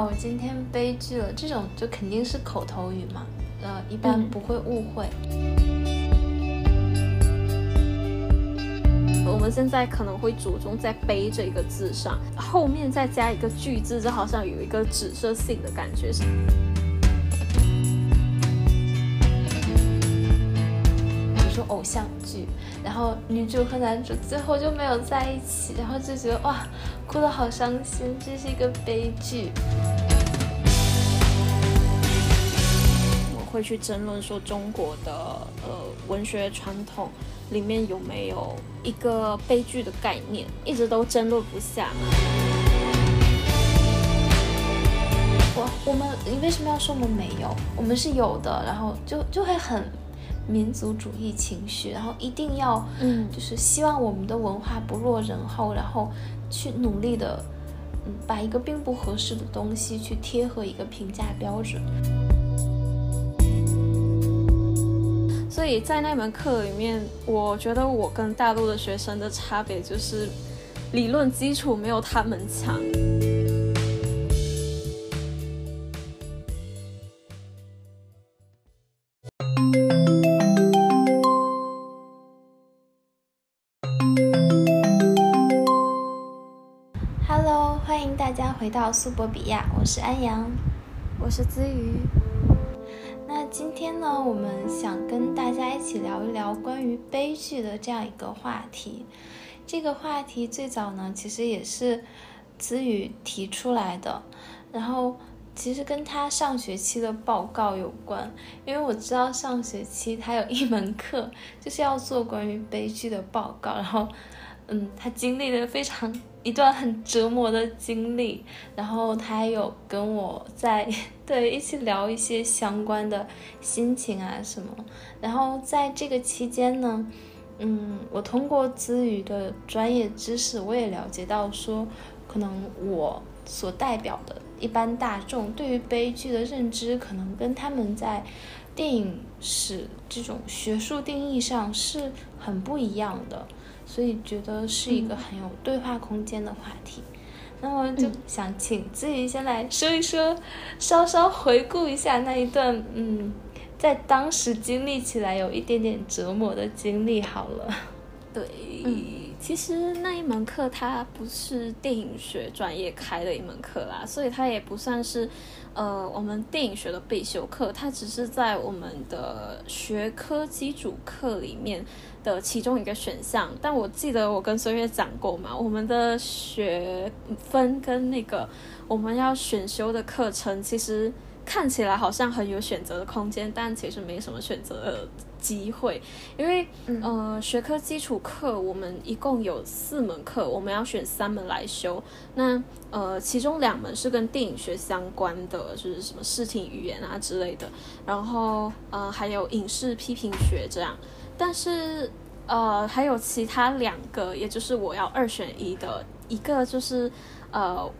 啊，我今天悲剧了，这种就肯定是口头语嘛，呃，一般不会误会。我们现在可能会着重在“悲”这一个字上，后面再加一个句字，就好像有一个指涉性的感觉。比如说偶像剧，然后女主和男主最后就没有在一起，然后就觉得哇，哭得好伤心，这是一个悲剧。我会去争论说中国的呃文学传统。里面有没有一个悲剧的概念，一直都争论不下。我我们你为什么要说我们没有？我们是有的，然后就就会很民族主义情绪，然后一定要嗯，就是希望我们的文化不落人后，然后去努力的嗯，把一个并不合适的东西去贴合一个评价标准。所以在那门课里面，我觉得我跟大陆的学生的差别就是理论基础没有他们强。回到苏博比亚，我是安阳，我是资瑜。那今天呢，我们想跟大家一起聊一聊关于悲剧的这样一个话题。这个话题最早呢，其实也是子宇提出来的，然后其实跟他上学期的报告有关，因为我知道上学期他有一门课就是要做关于悲剧的报告，然后。嗯，他经历了非常一段很折磨的经历，然后他还有跟我在对一起聊一些相关的心情啊什么，然后在这个期间呢，嗯，我通过资语的专业知识，我也了解到说，可能我所代表的一般大众对于悲剧的认知，可能跟他们在电影史这种学术定义上是很不一样的。所以觉得是一个很有对话空间的话题，那么就想请自己先来说一说，稍稍回顾一下那一段，嗯，在当时经历起来有一点点折磨的经历好了。对，其实那一门课它不是电影学专业开的一门课啦，所以它也不算是。呃，我们电影学的必修课，它只是在我们的学科基础课里面的其中一个选项。但我记得我跟孙悦讲过嘛，我们的学分跟那个我们要选修的课程，其实看起来好像很有选择的空间，但其实没什么选择。机会，因为呃，学科基础课我们一共有四门课，我们要选三门来修。那呃，其中两门是跟电影学相关的，就是什么视听语言啊之类的。然后呃，还有影视批评学这样。但是呃，还有其他两个，也就是我要二选一的，一个就是呃。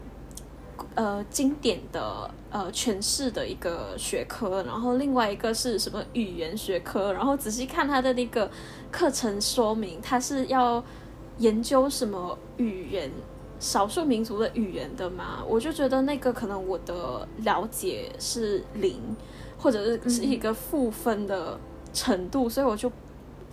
呃，经典的呃诠释的一个学科，然后另外一个是什么语言学科？然后仔细看它的那个课程说明，它是要研究什么语言，少数民族的语言的嘛？我就觉得那个可能我的了解是零，或者是是一个负分的程度，所以我就。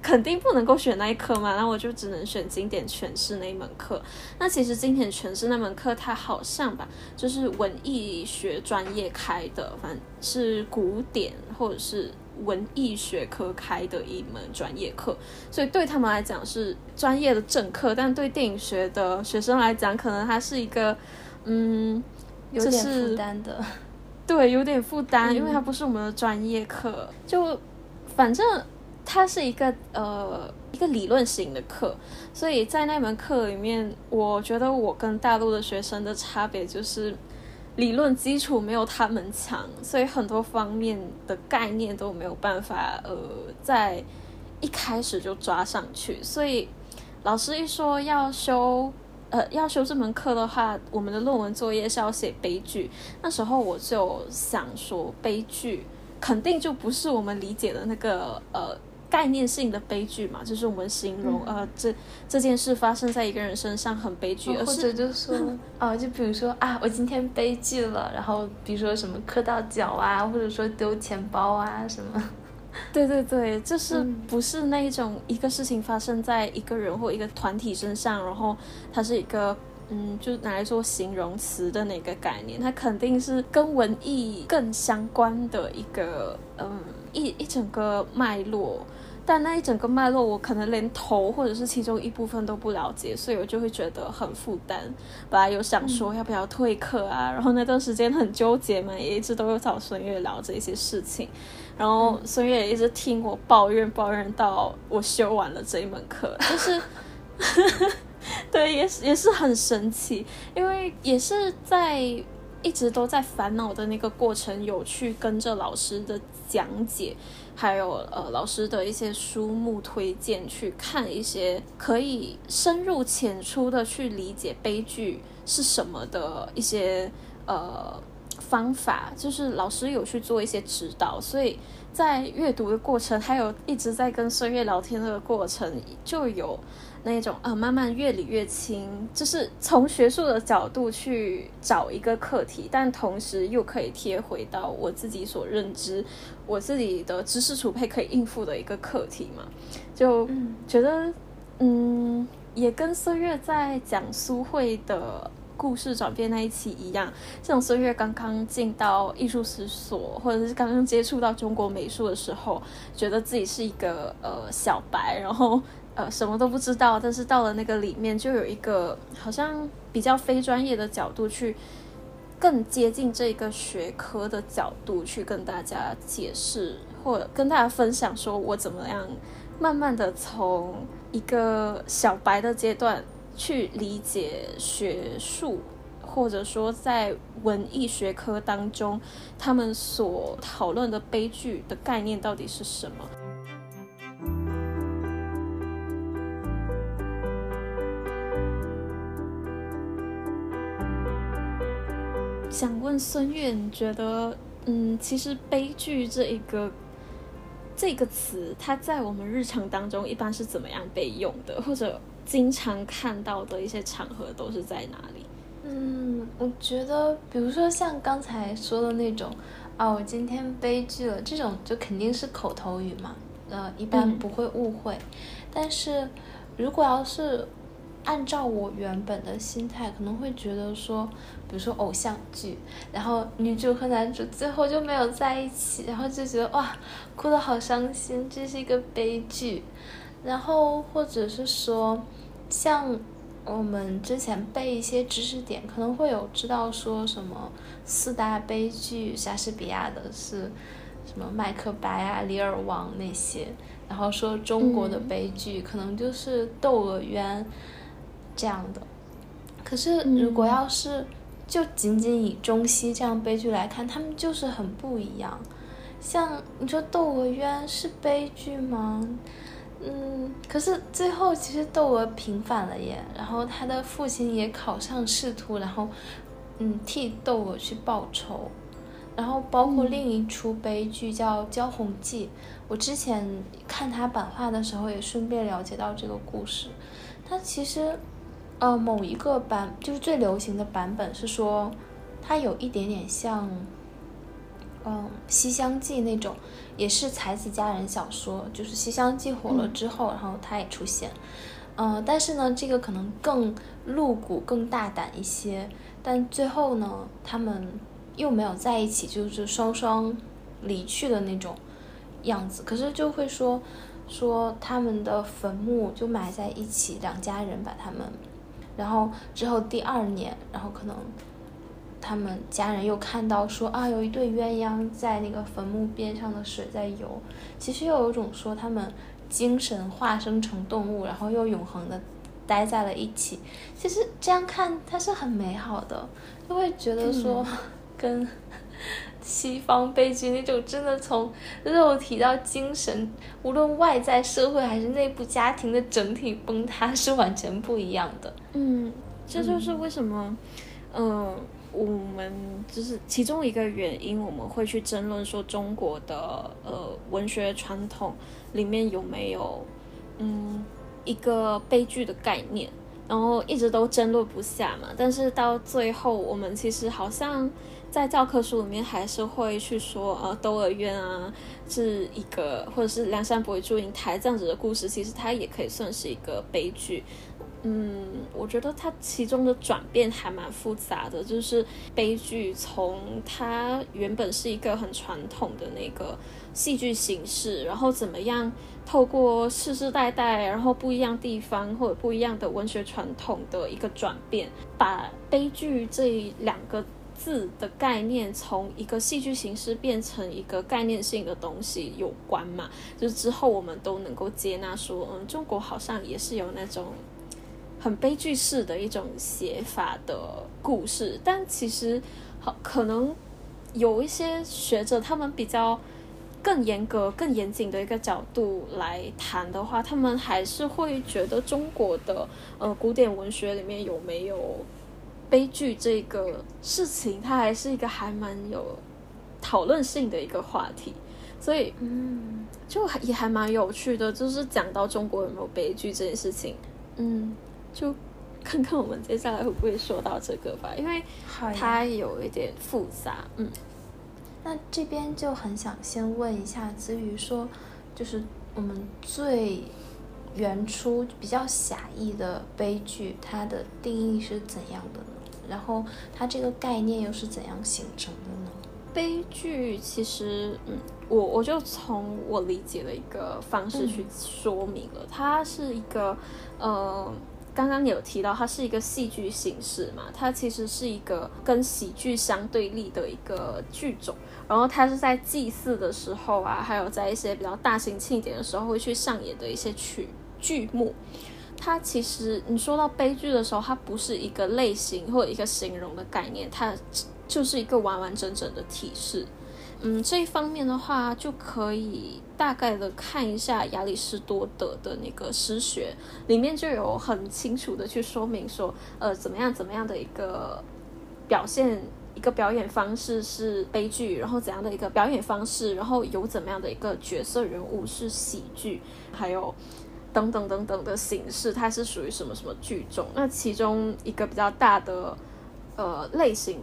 肯定不能够选那一科嘛，那我就只能选经典诠释那一门课。那其实经典诠释那门课，它好像吧，就是文艺学专业开的，反正是古典或者是文艺学科开的一门专业课，所以对他们来讲是专业的正课，但对电影学的学生来讲，可能它是一个嗯，有点负担的，对，有点负担，因为它不是我们的专业课，就反正。它是一个呃一个理论型的课，所以在那门课里面，我觉得我跟大陆的学生的差别就是理论基础没有他们强，所以很多方面的概念都没有办法呃在一开始就抓上去。所以老师一说要修呃要修这门课的话，我们的论文作业是要写悲剧，那时候我就想说悲剧肯定就不是我们理解的那个呃。概念性的悲剧嘛，就是我们形容呃这这件事发生在一个人身上很悲剧，或者就说啊，就比如说啊，我今天悲剧了，然后比如说什么磕到脚啊，或者说丢钱包啊什么。对对对，就是不是那一种一个事情发生在一个人或一个团体身上，然后它是一个嗯，就拿来做形容词的那个概念，它肯定是跟文艺更相关的一个嗯一一整个脉络。但那一整个脉络，我可能连头或者是其中一部分都不了解，所以我就会觉得很负担。本来有想说要不要退课啊，然后那段时间很纠结嘛，也一直都有找孙悦聊这些事情。然后孙悦也一直听我抱怨，抱怨到我修完了这一门课，就是，对，也是也是很神奇，因为也是在一直都在烦恼的那个过程，有去跟着老师的讲解，还有呃老师的一些书目推荐，去看一些可以深入浅出的去理解悲剧是什么的一些呃。方法就是老师有去做一些指导，所以在阅读的过程，还有一直在跟孙悦聊天的过程，就有那种呃慢慢越理越清，就是从学术的角度去找一个课题，但同时又可以贴回到我自己所认知、我自己的知识储备可以应付的一个课题嘛，就觉得嗯，也跟孙悦在讲苏慧的。故事转变那一期一样，这种孙悦刚刚进到艺术史所，或者是刚刚接触到中国美术的时候，觉得自己是一个呃小白，然后呃什么都不知道，但是到了那个里面，就有一个好像比较非专业的角度去更接近这个学科的角度去跟大家解释，或者跟大家分享，说我怎么样慢慢的从一个小白的阶段。去理解学术，或者说在文艺学科当中，他们所讨论的悲剧的概念到底是什么？想问孙悦，你觉得，嗯，其实悲剧这一个这个词，它在我们日常当中一般是怎么样被用的，或者？经常看到的一些场合都是在哪里？嗯，我觉得，比如说像刚才说的那种，啊，我今天悲剧了，这种就肯定是口头语嘛，呃，一般不会误会。但是如果要是按照我原本的心态，可能会觉得说，比如说偶像剧，然后女主和男主最后就没有在一起，然后就觉得哇，哭得好伤心，这是一个悲剧。然后或者是说。像我们之前背一些知识点，可能会有知道说什么四大悲剧，莎士比亚的是什么《麦克白》啊、《李尔王》那些，然后说中国的悲剧可能就是《窦娥冤》这样的。可是如果要是就仅仅以中西这样悲剧来看，他们就是很不一样。像你说《窦娥冤》是悲剧吗？嗯，可是最后其实窦娥平反了耶，然后他的父亲也考上仕途，然后嗯替窦娥去报仇，然后包括另一出悲剧叫《焦红记》，我之前看他版画的时候也顺便了解到这个故事，他其实呃某一个版就是最流行的版本是说它有一点点像。嗯，《西厢记》那种也是才子佳人小说，就是《西厢记》火了之后，然后它也出现。嗯，但是呢，这个可能更露骨、更大胆一些。但最后呢，他们又没有在一起，就是双双离去的那种样子。可是就会说说他们的坟墓就埋在一起，两家人把他们，然后之后第二年，然后可能。他们家人又看到说啊，有一对鸳鸯在那个坟墓边上的水在游，其实又有种说他们精神化生成动物，然后又永恒的待在了一起。其实这样看它是很美好的，就会觉得说 跟西方悲剧那种真的从肉体到精神，无论外在社会还是内部家庭的整体崩塌是完全不一样的。嗯，这就是为什么，嗯。我们就是其中一个原因，我们会去争论说中国的呃文学传统里面有没有嗯一个悲剧的概念，然后一直都争论不下嘛。但是到最后，我们其实好像在教科书里面还是会去说，呃，窦娥冤啊是一个，或者是梁山伯与祝英台这样子的故事，其实它也可以算是一个悲剧。嗯，我觉得它其中的转变还蛮复杂的，就是悲剧从它原本是一个很传统的那个戏剧形式，然后怎么样透过世世代代，然后不一样地方或者不一样的文学传统的一个转变，把悲剧这两个字的概念从一个戏剧形式变成一个概念性的东西有关嘛？就是之后我们都能够接纳说，嗯，中国好像也是有那种。很悲剧式的一种写法的故事，但其实好可能有一些学者，他们比较更严格、更严谨的一个角度来谈的话，他们还是会觉得中国的呃古典文学里面有没有悲剧这个事情，它还是一个还蛮有讨论性的一个话题，所以嗯，就也还蛮有趣的，就是讲到中国有没有悲剧这件事情，嗯。就看看我们接下来会不会说到这个吧，因为它有一点复杂。嗯，那这边就很想先问一下子瑜，说就是我们最原初比较狭义的悲剧，它的定义是怎样的呢？然后它这个概念又是怎样形成的呢？悲剧其实，嗯，我我就从我理解的一个方式去说明了，它是一个呃。刚刚有提到，它是一个戏剧形式嘛，它其实是一个跟喜剧相对立的一个剧种。然后它是在祭祀的时候啊，还有在一些比较大型庆典的时候会去上演的一些曲剧目。它其实你说到悲剧的时候，它不是一个类型或者一个形容的概念，它就是一个完完整整的体式。嗯，这一方面的话，就可以大概的看一下亚里士多德的那个诗学，里面就有很清楚的去说明说，呃，怎么样怎么样的一个表现，一个表演方式是悲剧，然后怎样的一个表演方式，然后有怎么样的一个角色人物是喜剧，还有等等等等的形式，它是属于什么什么剧种？那其中一个比较大的呃类型，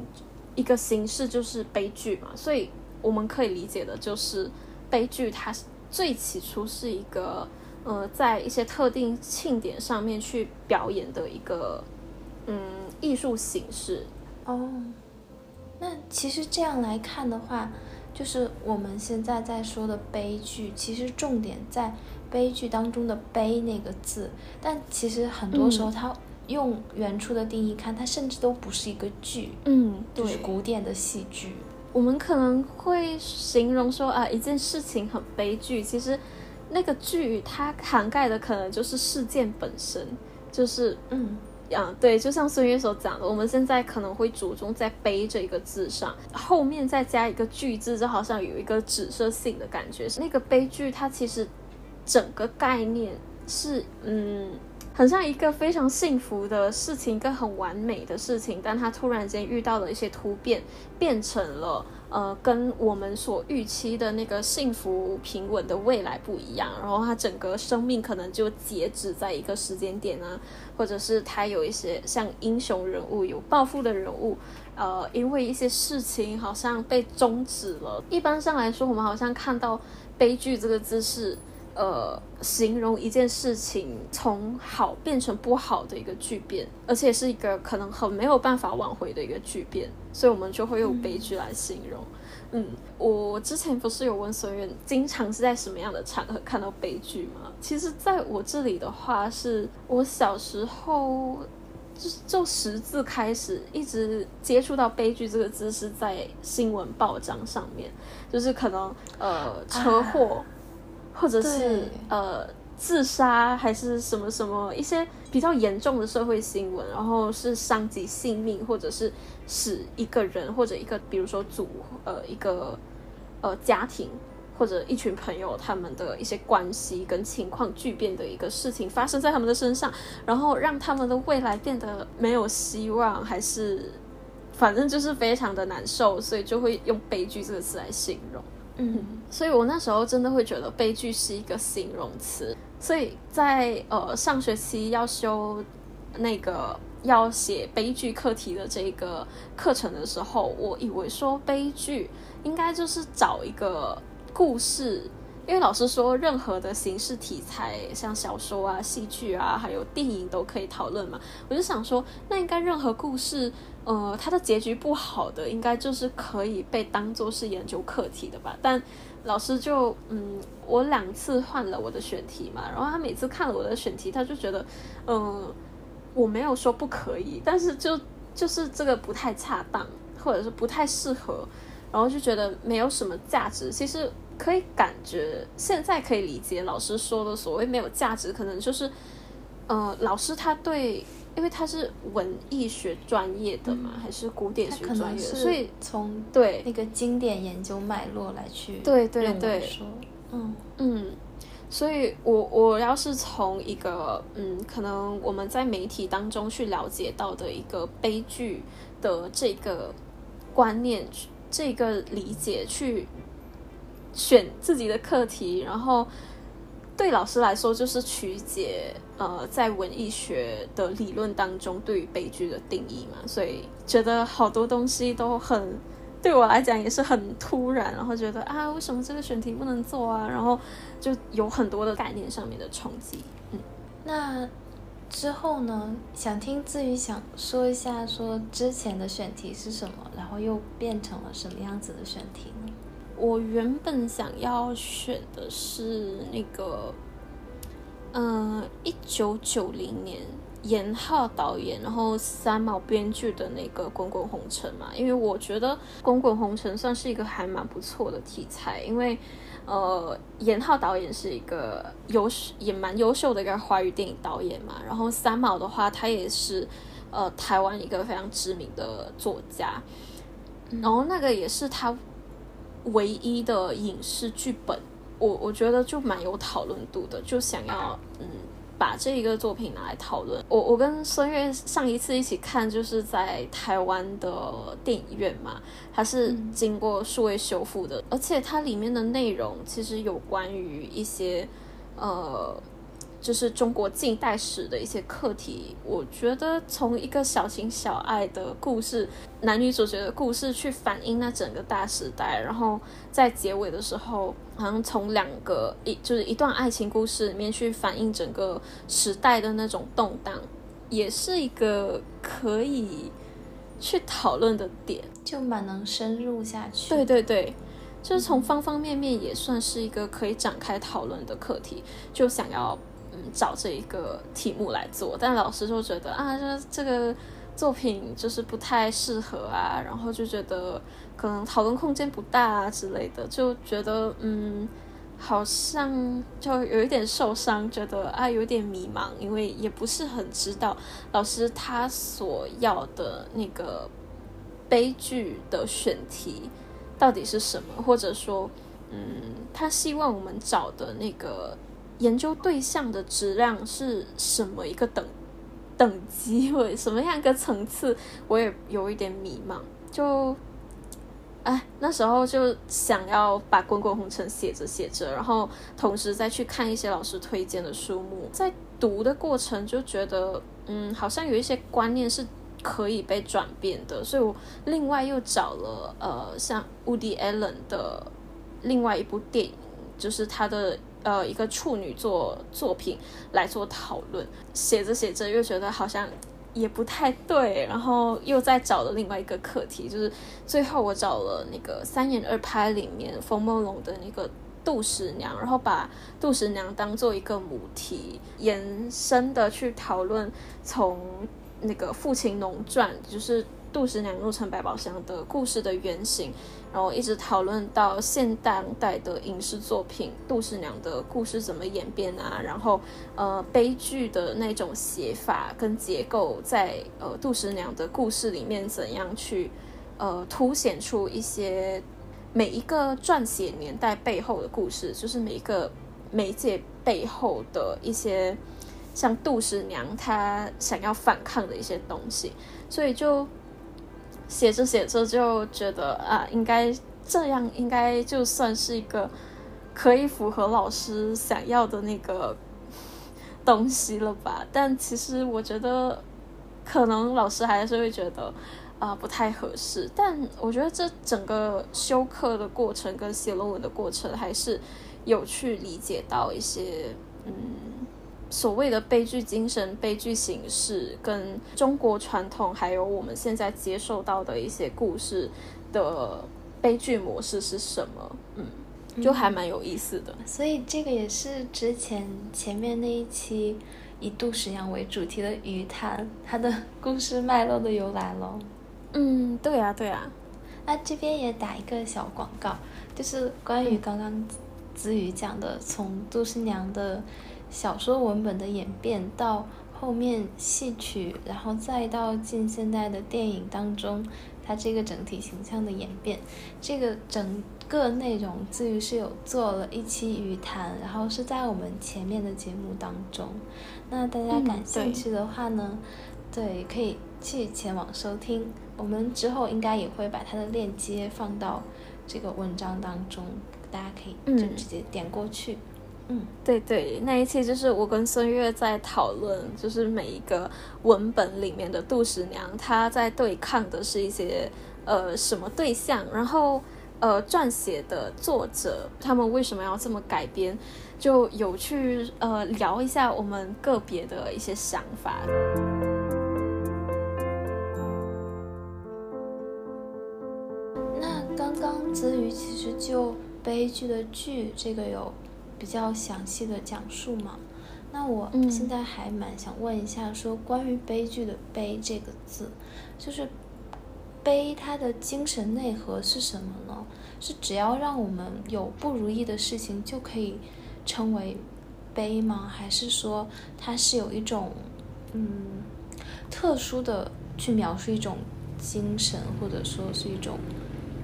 一个形式就是悲剧嘛，所以。我们可以理解的就是悲剧，它最起初是一个呃，在一些特定庆典上面去表演的一个嗯艺术形式。哦，那其实这样来看的话，就是我们现在在说的悲剧，其实重点在悲剧当中的“悲”那个字，但其实很多时候它用原初的定义看，它甚至都不是一个剧，嗯，就是古典的戏剧。我们可能会形容说啊，一件事情很悲剧。其实，那个剧它涵盖的可能就是事件本身，就是嗯，啊，对，就像孙悦所讲的，我们现在可能会着重在“悲”这一个字上，后面再加一个“剧”字，就好像有一个指涉性的感觉。那个悲剧它其实整个概念是嗯。很像一个非常幸福的事情，一个很完美的事情，但他突然间遇到了一些突变，变成了呃跟我们所预期的那个幸福平稳的未来不一样，然后他整个生命可能就截止在一个时间点啊，或者是他有一些像英雄人物、有抱负的人物，呃，因为一些事情好像被终止了。一般上来说，我们好像看到悲剧这个字是。呃，形容一件事情从好变成不好的一个巨变，而且是一个可能很没有办法挽回的一个巨变，所以我们就会用悲剧来形容。嗯，我之前不是有问孙悦，经常是在什么样的场合看到悲剧吗？其实，在我这里的话，是我小时候就就识字开始，一直接触到悲剧这个字是在新闻报章上面，就是可能呃车祸。或者是呃自杀还是什么什么一些比较严重的社会新闻，然后是伤及性命，或者是使一个人或者一个比如说组呃一个呃家庭或者一群朋友他们的一些关系跟情况巨变的一个事情发生在他们的身上，然后让他们的未来变得没有希望，还是反正就是非常的难受，所以就会用悲剧这个词来形容。嗯，所以我那时候真的会觉得悲剧是一个形容词。所以在呃上学期要修那个要写悲剧课题的这个课程的时候，我以为说悲剧应该就是找一个故事。因为老师说，任何的形式题材，像小说啊、戏剧啊，还有电影都可以讨论嘛。我就想说，那应该任何故事，呃，它的结局不好的，应该就是可以被当做是研究课题的吧。但老师就，嗯，我两次换了我的选题嘛，然后他每次看了我的选题，他就觉得，嗯，我没有说不可以，但是就就是这个不太恰当，或者是不太适合，然后就觉得没有什么价值。其实。可以感觉现在可以理解老师说的所谓没有价值，可能就是，呃，老师他对，因为他是文艺学专业的嘛，还是古典学专业，所以从对。那个经典研究脉络来去对对对。说，嗯。嗯，所以我我要是从一个嗯，可能我们在媒体当中去了解到的一个悲剧的这个观念，这个理解去。选自己的课题，然后对老师来说就是曲解呃，在文艺学的理论当中对于悲剧的定义嘛，所以觉得好多东西都很对我来讲也是很突然，然后觉得啊，为什么这个选题不能做啊？然后就有很多的概念上面的冲击。嗯，那之后呢？想听自宇想说一下，说之前的选题是什么，然后又变成了什么样子的选题呢？我原本想要选的是那个，嗯，一九九零年严浩导演，然后三毛编剧的那个《滚滚红尘》嘛，因为我觉得《滚滚红尘》算是一个还蛮不错的题材，因为呃，严浩导演是一个优也蛮优秀的一个华语电影导演嘛，然后三毛的话，他也是呃台湾一个非常知名的作家，然后那个也是他。唯一的影视剧本，我我觉得就蛮有讨论度的，就想要嗯把这一个作品拿来讨论。我我跟孙悦上一次一起看，就是在台湾的电影院嘛，它是经过数位修复的，而且它里面的内容其实有关于一些呃。就是中国近代史的一些课题，我觉得从一个小情小爱的故事，男女主角的故事去反映那整个大时代，然后在结尾的时候，好像从两个一就是一段爱情故事里面去反映整个时代的那种动荡，也是一个可以去讨论的点，就蛮能深入下去。对对对，就是从方方面面也算是一个可以展开讨论的课题，就想要。找这一个题目来做，但老师就觉得啊，这这个作品就是不太适合啊，然后就觉得可能讨论空间不大啊之类的，就觉得嗯，好像就有一点受伤，觉得啊有点迷茫，因为也不是很知道老师他所要的那个悲剧的选题到底是什么，或者说嗯，他希望我们找的那个。研究对象的质量是什么一个等等级或者什么样一个层次，我也有一点迷茫。就，哎，那时候就想要把《滚滚红尘》写着写着，然后同时再去看一些老师推荐的书目，在读的过程就觉得，嗯，好像有一些观念是可以被转变的，所以我另外又找了呃，像 Woody Allen 的另外一部电影，就是他的。呃，一个处女座作品来做讨论，写着写着又觉得好像也不太对，然后又在找了另外一个课题，就是最后我找了那个三言二拍里面冯梦龙的那个杜十娘，然后把杜十娘当做一个母题，延伸的去讨论从那个《父亲农传》就是。杜十娘入城百宝箱的故事的原型，然后一直讨论到现当代的影视作品，杜十娘的故事怎么演变啊？然后，呃，悲剧的那种写法跟结构，在呃杜十娘的故事里面怎样去呃凸显出一些每一个撰写年代背后的故事，就是每一个媒介背后的一些像杜十娘她想要反抗的一些东西，所以就。写着写着就觉得啊，应该这样，应该就算是一个可以符合老师想要的那个东西了吧。但其实我觉得，可能老师还是会觉得啊不太合适。但我觉得这整个修课的过程跟写论文的过程，还是有去理解到一些嗯。所谓的悲剧精神、悲剧形式，跟中国传统，还有我们现在接受到的一些故事的悲剧模式是什么？嗯，就还蛮有意思的。所以这个也是之前前面那一期以杜十娘为主题的《鱼谈》它的故事脉络的由来喽。嗯，对啊，对啊。那这边也打一个小广告，就是关于刚刚子瑜讲的，从杜十娘的。小说文本的演变到后面戏曲，然后再到近现代的电影当中，它这个整体形象的演变，这个整个内容至于是有做了一期语谈，然后是在我们前面的节目当中。那大家感兴趣的话呢，对，可以去前往收听。我们之后应该也会把它的链接放到这个文章当中，大家可以就直接点过去。嗯，对对，那一期就是我跟孙悦在讨论，就是每一个文本里面的杜十娘，她在对抗的是一些呃什么对象，然后呃撰写的作者他们为什么要这么改编，就有去呃聊一下我们个别的一些想法。那刚刚子瑜其实就悲剧的剧这个有。比较详细的讲述嘛，那我现在还蛮想问一下，说关于悲剧的“悲”这个字，就是悲它的精神内核是什么呢？是只要让我们有不如意的事情就可以称为悲吗？还是说它是有一种嗯特殊的去描述一种精神，或者说是一种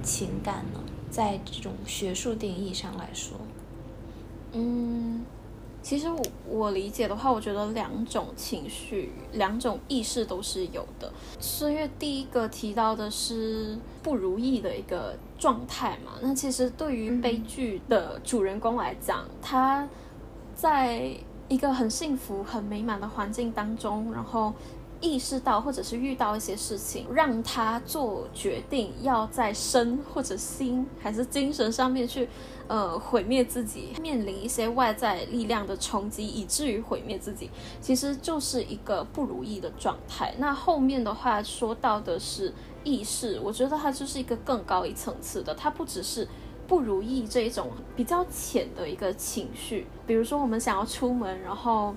情感呢？在这种学术定义上来说。嗯，其实我我理解的话，我觉得两种情绪、两种意识都是有的。是因为第一个提到的是不如意的一个状态嘛？那其实对于悲剧的主人公来讲，他在一个很幸福、很美满的环境当中，然后意识到或者是遇到一些事情，让他做决定，要在身或者心还是精神上面去。呃，毁灭自己，面临一些外在力量的冲击，以至于毁灭自己，其实就是一个不如意的状态。那后面的话说到的是意识，我觉得它就是一个更高一层次的，它不只是不如意这一种比较浅的一个情绪。比如说，我们想要出门，然后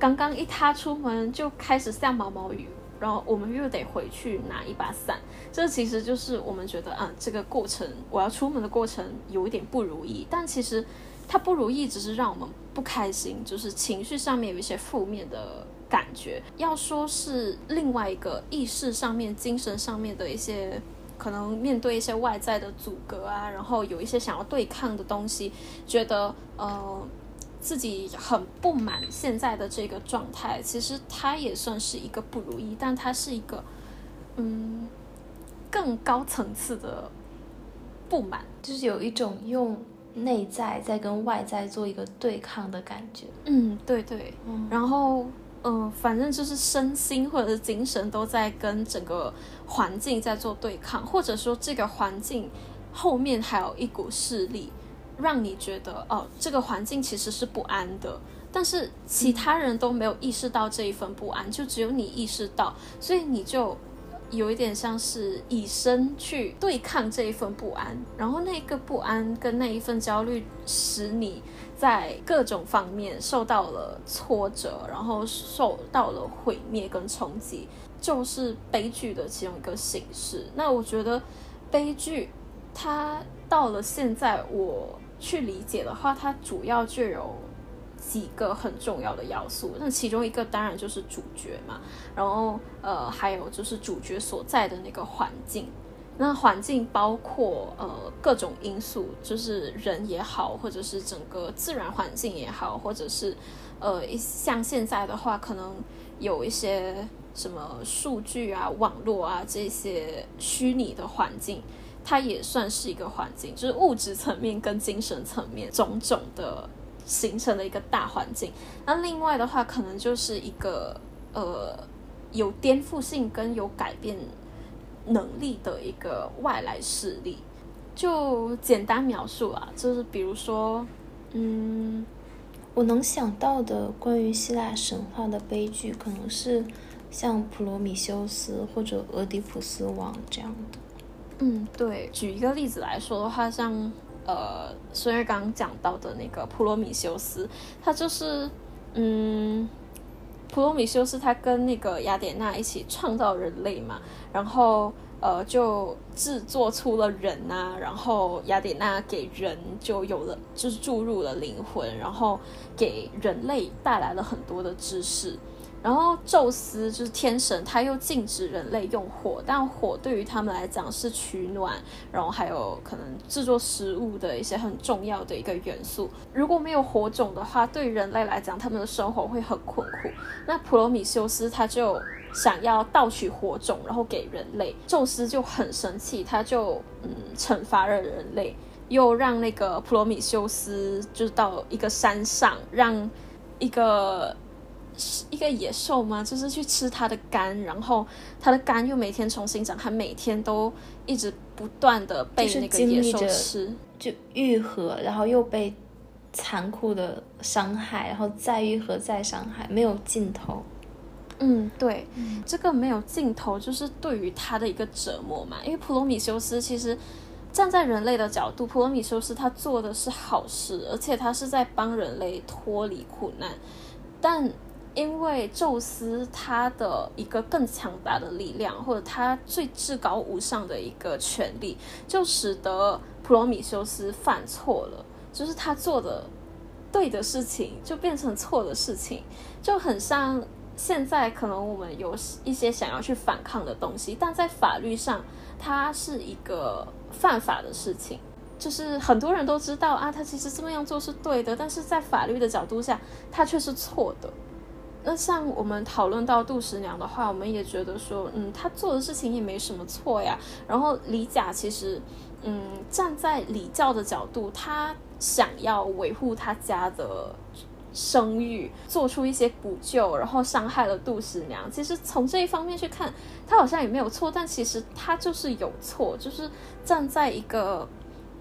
刚刚一踏出门就开始下毛毛雨。然后我们又得回去拿一把伞，这其实就是我们觉得，嗯，这个过程我要出门的过程有一点不如意。但其实它不如意，只是让我们不开心，就是情绪上面有一些负面的感觉。要说是另外一个意识上面、精神上面的一些，可能面对一些外在的阻隔啊，然后有一些想要对抗的东西，觉得呃。自己很不满现在的这个状态，其实他也算是一个不如意，但他是一个，嗯，更高层次的不满，就是有一种用内在在跟外在做一个对抗的感觉。嗯，对对，然后嗯，反正就是身心或者是精神都在跟整个环境在做对抗，或者说这个环境后面还有一股势力。让你觉得哦，这个环境其实是不安的，但是其他人都没有意识到这一份不安，就只有你意识到，所以你就有一点像是以身去对抗这一份不安，然后那个不安跟那一份焦虑，使你在各种方面受到了挫折，然后受到了毁灭跟冲击，就是悲剧的其中一个形式。那我觉得悲剧它到了现在我。去理解的话，它主要就有几个很重要的要素。那其中一个当然就是主角嘛，然后呃还有就是主角所在的那个环境。那环境包括呃各种因素，就是人也好，或者是整个自然环境也好，或者是呃像现在的话，可能有一些什么数据啊、网络啊这些虚拟的环境，它也算是一个环境，就是物质层面跟精神层面种种的形成的一个大环境。那另外的话，可能就是一个呃有颠覆性跟有改变能力的一个外来势力。就简单描述啊，就是比如说，嗯。我能想到的关于希腊神话的悲剧，可能是像普罗米修斯或者俄狄浦斯王这样的。嗯，对。举一个例子来说的话，像呃，孙悦刚刚讲到的那个普罗米修斯，他就是，嗯，普罗米修斯他跟那个雅典娜一起创造人类嘛，然后。呃，就制作出了人呐，然后雅典娜给人就有了，就是注入了灵魂，然后给人类带来了很多的知识。然后宙斯就是天神，他又禁止人类用火，但火对于他们来讲是取暖，然后还有可能制作食物的一些很重要的一个元素。如果没有火种的话，对人类来讲，他们的生活会很困苦。那普罗米修斯他就。想要盗取火种，然后给人类，宙斯就很生气，他就嗯惩罚了人类，又让那个普罗米修斯就是到一个山上，让一个一个野兽吗，就是去吃它的肝，然后它的肝又每天重新长，它每天都一直不断的被那个野兽吃，就愈合，然后又被残酷的伤害，然后再愈合再伤害，没有尽头。嗯，对，这个没有尽头，就是对于他的一个折磨嘛。因为普罗米修斯其实站在人类的角度，普罗米修斯他做的是好事，而且他是在帮人类脱离苦难。但因为宙斯他的一个更强大的力量，或者他最至高无上的一个权利，就使得普罗米修斯犯错了，就是他做的对的事情就变成错的事情，就很像。现在可能我们有一些想要去反抗的东西，但在法律上，它是一个犯法的事情。就是很多人都知道啊，他其实这么样做是对的，但是在法律的角度下，他却是错的。那像我们讨论到杜十娘的话，我们也觉得说，嗯，她做的事情也没什么错呀。然后李甲其实，嗯，站在礼教的角度，他想要维护他家的。生育做出一些补救，然后伤害了杜十娘。其实从这一方面去看，他好像也没有错，但其实他就是有错，就是站在一个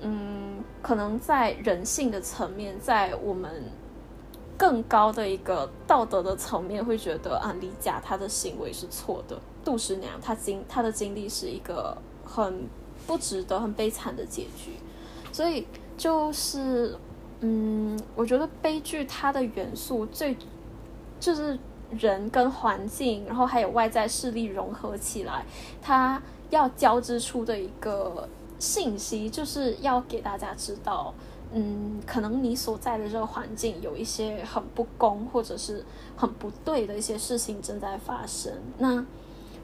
嗯，可能在人性的层面，在我们更高的一个道德的层面，会觉得啊，李甲他的行为是错的，杜十娘她经她的经历是一个很不值得、很悲惨的结局，所以就是。嗯，我觉得悲剧它的元素最就是人跟环境，然后还有外在势力融合起来，它要交织出的一个信息，就是要给大家知道，嗯，可能你所在的这个环境有一些很不公或者是很不对的一些事情正在发生。那，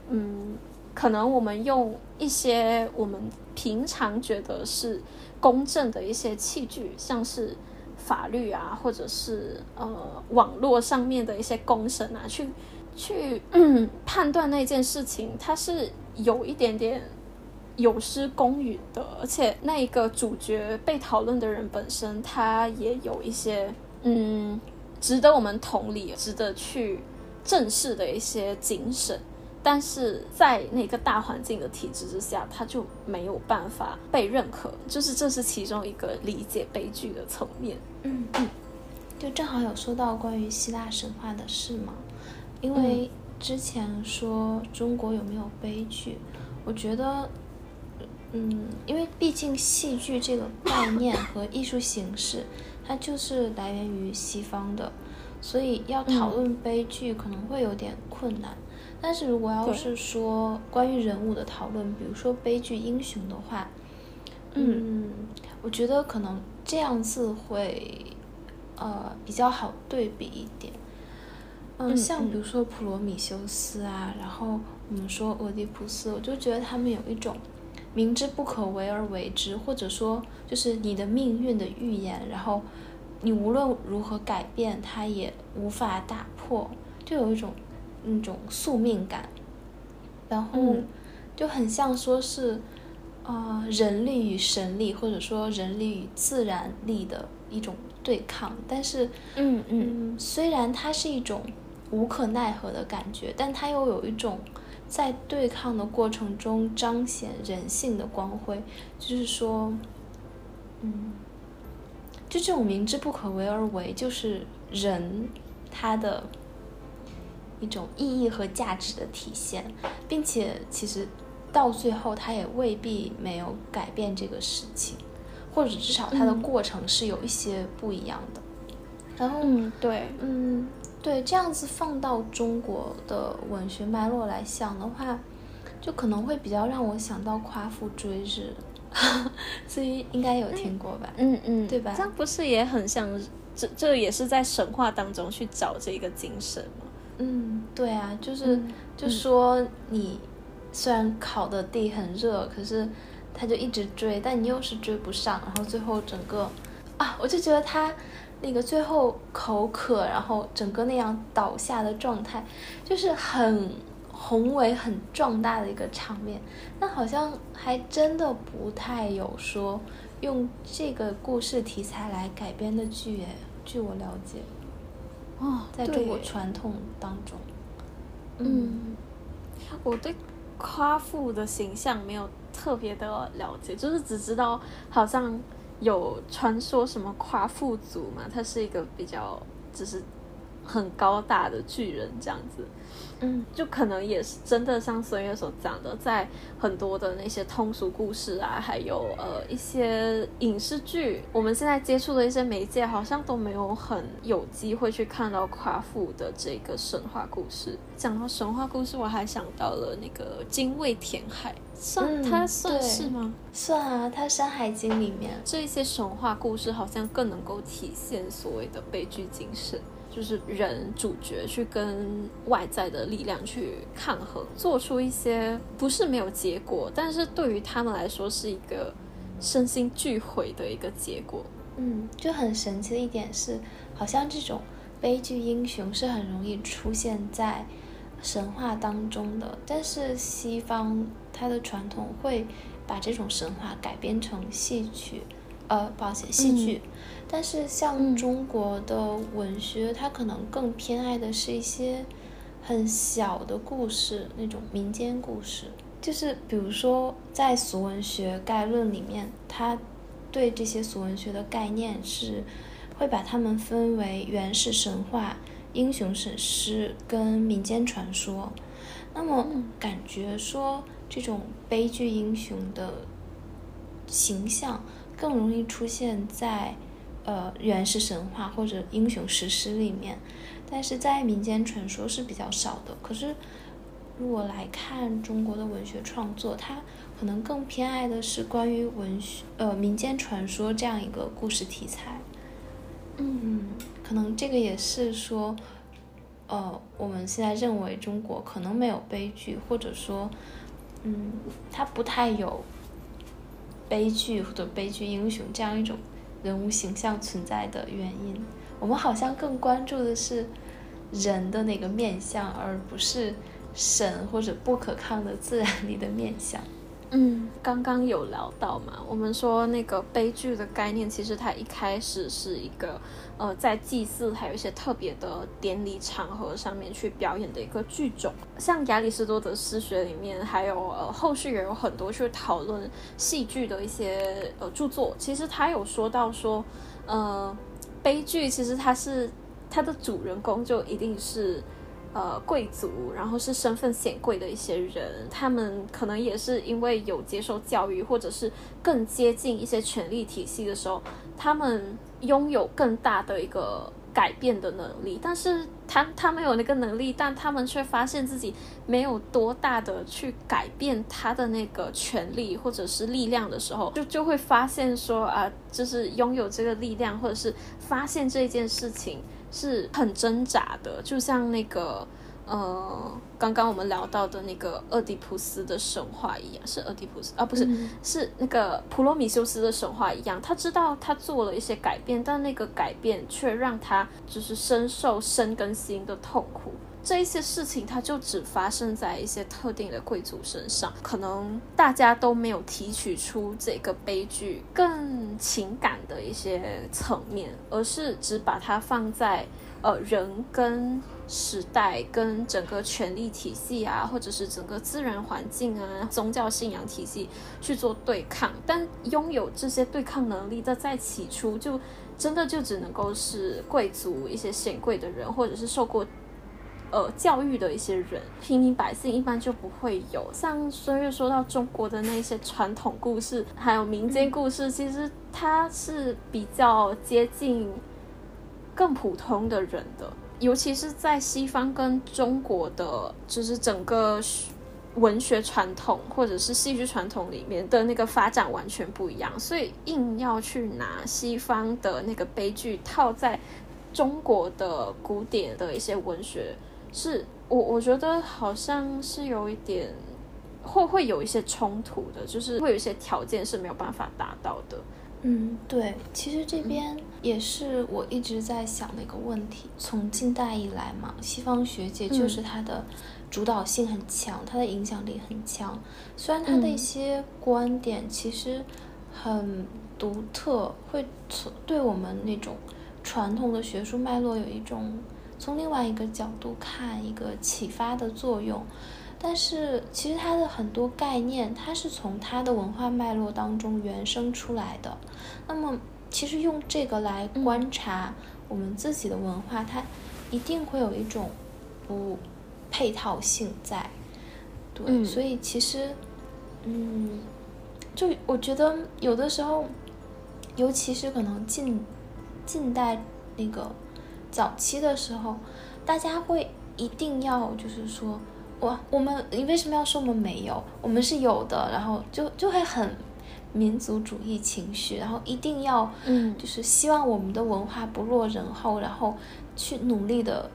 嗯，可能我们用一些我们平常觉得是。公正的一些器具，像是法律啊，或者是呃网络上面的一些公审啊，去去 判断那件事情，它是有一点点有失公允的，而且那一个主角被讨论的人本身，他也有一些嗯值得我们同理、值得去正视的一些精神。但是在那个大环境的体制之下，他就没有办法被认可，就是这是其中一个理解悲剧的层面。嗯嗯，就正好有说到关于希腊神话的事嘛，因为之前说中国有没有悲剧，我觉得，嗯，因为毕竟戏剧这个概念和艺术形式，它就是来源于西方的，所以要讨论悲剧可能会有点困难。但是如果要是说关于人物的讨论，比如说悲剧英雄的话，嗯，我觉得可能这样子会，呃，比较好对比一点。嗯，像比如说普罗米修斯啊，然后我们说俄狄浦斯，我就觉得他们有一种明知不可为而为之，或者说就是你的命运的预言，然后你无论如何改变，它也无法打破，就有一种。那种宿命感，然后就很像说是，呃，人力与神力，或者说人力与自然力的一种对抗。但是，嗯嗯，虽然它是一种无可奈何的感觉，但它又有一种在对抗的过程中彰显人性的光辉，就是说，嗯，就这种明知不可为而为，就是人他的。一种意义和价值的体现，并且其实到最后，他也未必没有改变这个事情，或者至少他的过程是有一些不一样的。然后，嗯，对，嗯，对，这样子放到中国的文学脉络来想的话，就可能会比较让我想到夸父追日，所以应该有听过吧？嗯嗯，对吧？这样不是也很像？这这也是在神话当中去找这个精神吗？嗯，对啊，就是就说你虽然烤的地很热，可是他就一直追，但你又是追不上，然后最后整个啊，我就觉得他那个最后口渴，然后整个那样倒下的状态，就是很宏伟、很壮大的一个场面。那好像还真的不太有说用这个故事题材来改编的剧，诶，据我了解。哦，在中国传统当中，嗯，我对夸父的形象没有特别的了解，就是只知道好像有传说什么夸父族嘛，他是一个比较就是很高大的巨人这样子。嗯，就可能也是真的，像孙悦所讲的，在很多的那些通俗故事啊，还有呃一些影视剧，我们现在接触的一些媒介，好像都没有很有机会去看到夸父的这个神话故事。讲到神话故事，我还想到了那个精卫填海，算他算是吗？算啊，他《山海经》里面这一些神话故事，好像更能够体现所谓的悲剧精神。就是人主角去跟外在的力量去抗衡，做出一些不是没有结果，但是对于他们来说是一个身心俱毁的一个结果。嗯，就很神奇的一点是，好像这种悲剧英雄是很容易出现在神话当中的，但是西方它的传统会把这种神话改编成戏曲。呃，抱歉，戏剧，但是像中国的文学，它可能更偏爱的是一些很小的故事，那种民间故事。就是比如说，在俗文学概论里面，它对这些俗文学的概念是会把它们分为原始神话、英雄史诗跟民间传说。那么，感觉说这种悲剧英雄的形象。更容易出现在，呃，原始神话或者英雄史诗里面，但是在民间传说是比较少的。可是，如果来看中国的文学创作，它可能更偏爱的是关于文学，呃，民间传说这样一个故事题材。嗯，可能这个也是说，呃，我们现在认为中国可能没有悲剧，或者说，嗯，他不太有。悲剧或者悲剧英雄这样一种人物形象存在的原因，我们好像更关注的是人的那个面相，而不是神或者不可抗的自然力的面相。嗯，刚刚有聊到嘛，我们说那个悲剧的概念，其实它一开始是一个。呃，在祭祀还有一些特别的典礼场合上面去表演的一个剧种，像亚里士多德诗学里面，还有呃后续也有很多去讨论戏剧的一些呃著作。其实他有说到说，呃，悲剧其实它是它的主人公就一定是呃贵族，然后是身份显贵的一些人，他们可能也是因为有接受教育，或者是更接近一些权力体系的时候，他们。拥有更大的一个改变的能力，但是他他没有那个能力，但他们却发现自己没有多大的去改变他的那个权利或者是力量的时候，就就会发现说啊，就是拥有这个力量或者是发现这件事情是很挣扎的，就像那个。呃，刚刚我们聊到的那个俄狄浦斯的神话一样，是俄狄浦斯啊，不是，是那个普罗米修斯的神话一样。他知道他做了一些改变，但那个改变却让他就是深受身跟心的痛苦。这一些事情，它就只发生在一些特定的贵族身上，可能大家都没有提取出这个悲剧更情感的一些层面，而是只把它放在呃人跟时代跟整个权力体系啊，或者是整个自然环境啊、宗教信仰体系去做对抗。但拥有这些对抗能力的，在起初就真的就只能够是贵族、一些显贵的人，或者是受过。呃，教育的一些人，平民百姓一般就不会有。像孙悦说到中国的那些传统故事，还有民间故事，其实它是比较接近更普通的人的。尤其是在西方跟中国的，就是整个文学传统或者是戏剧传统里面的那个发展完全不一样，所以硬要去拿西方的那个悲剧套在中国的古典的一些文学。是我我觉得好像是有一点会会有一些冲突的，就是会有一些条件是没有办法达到的。嗯，对，其实这边也是我一直在想的一个问题。从近代以来嘛，西方学界就是它的主导性很强，它的影响力很强。虽然它的一些观点其实很独特，会对我们那种传统的学术脉络有一种。从另外一个角度看，一个启发的作用，但是其实它的很多概念，它是从它的文化脉络当中原生出来的。那么，其实用这个来观察我们自己的文化，它一定会有一种不配套性在。对，所以其实，嗯，就我觉得有的时候，尤其是可能近近代那个。早期的时候，大家会一定要就是说，我我们你为什么要说我们没有？我们是有的，然后就就会很民族主义情绪，然后一定要嗯，就是希望我们的文化不落人后，然后去努力的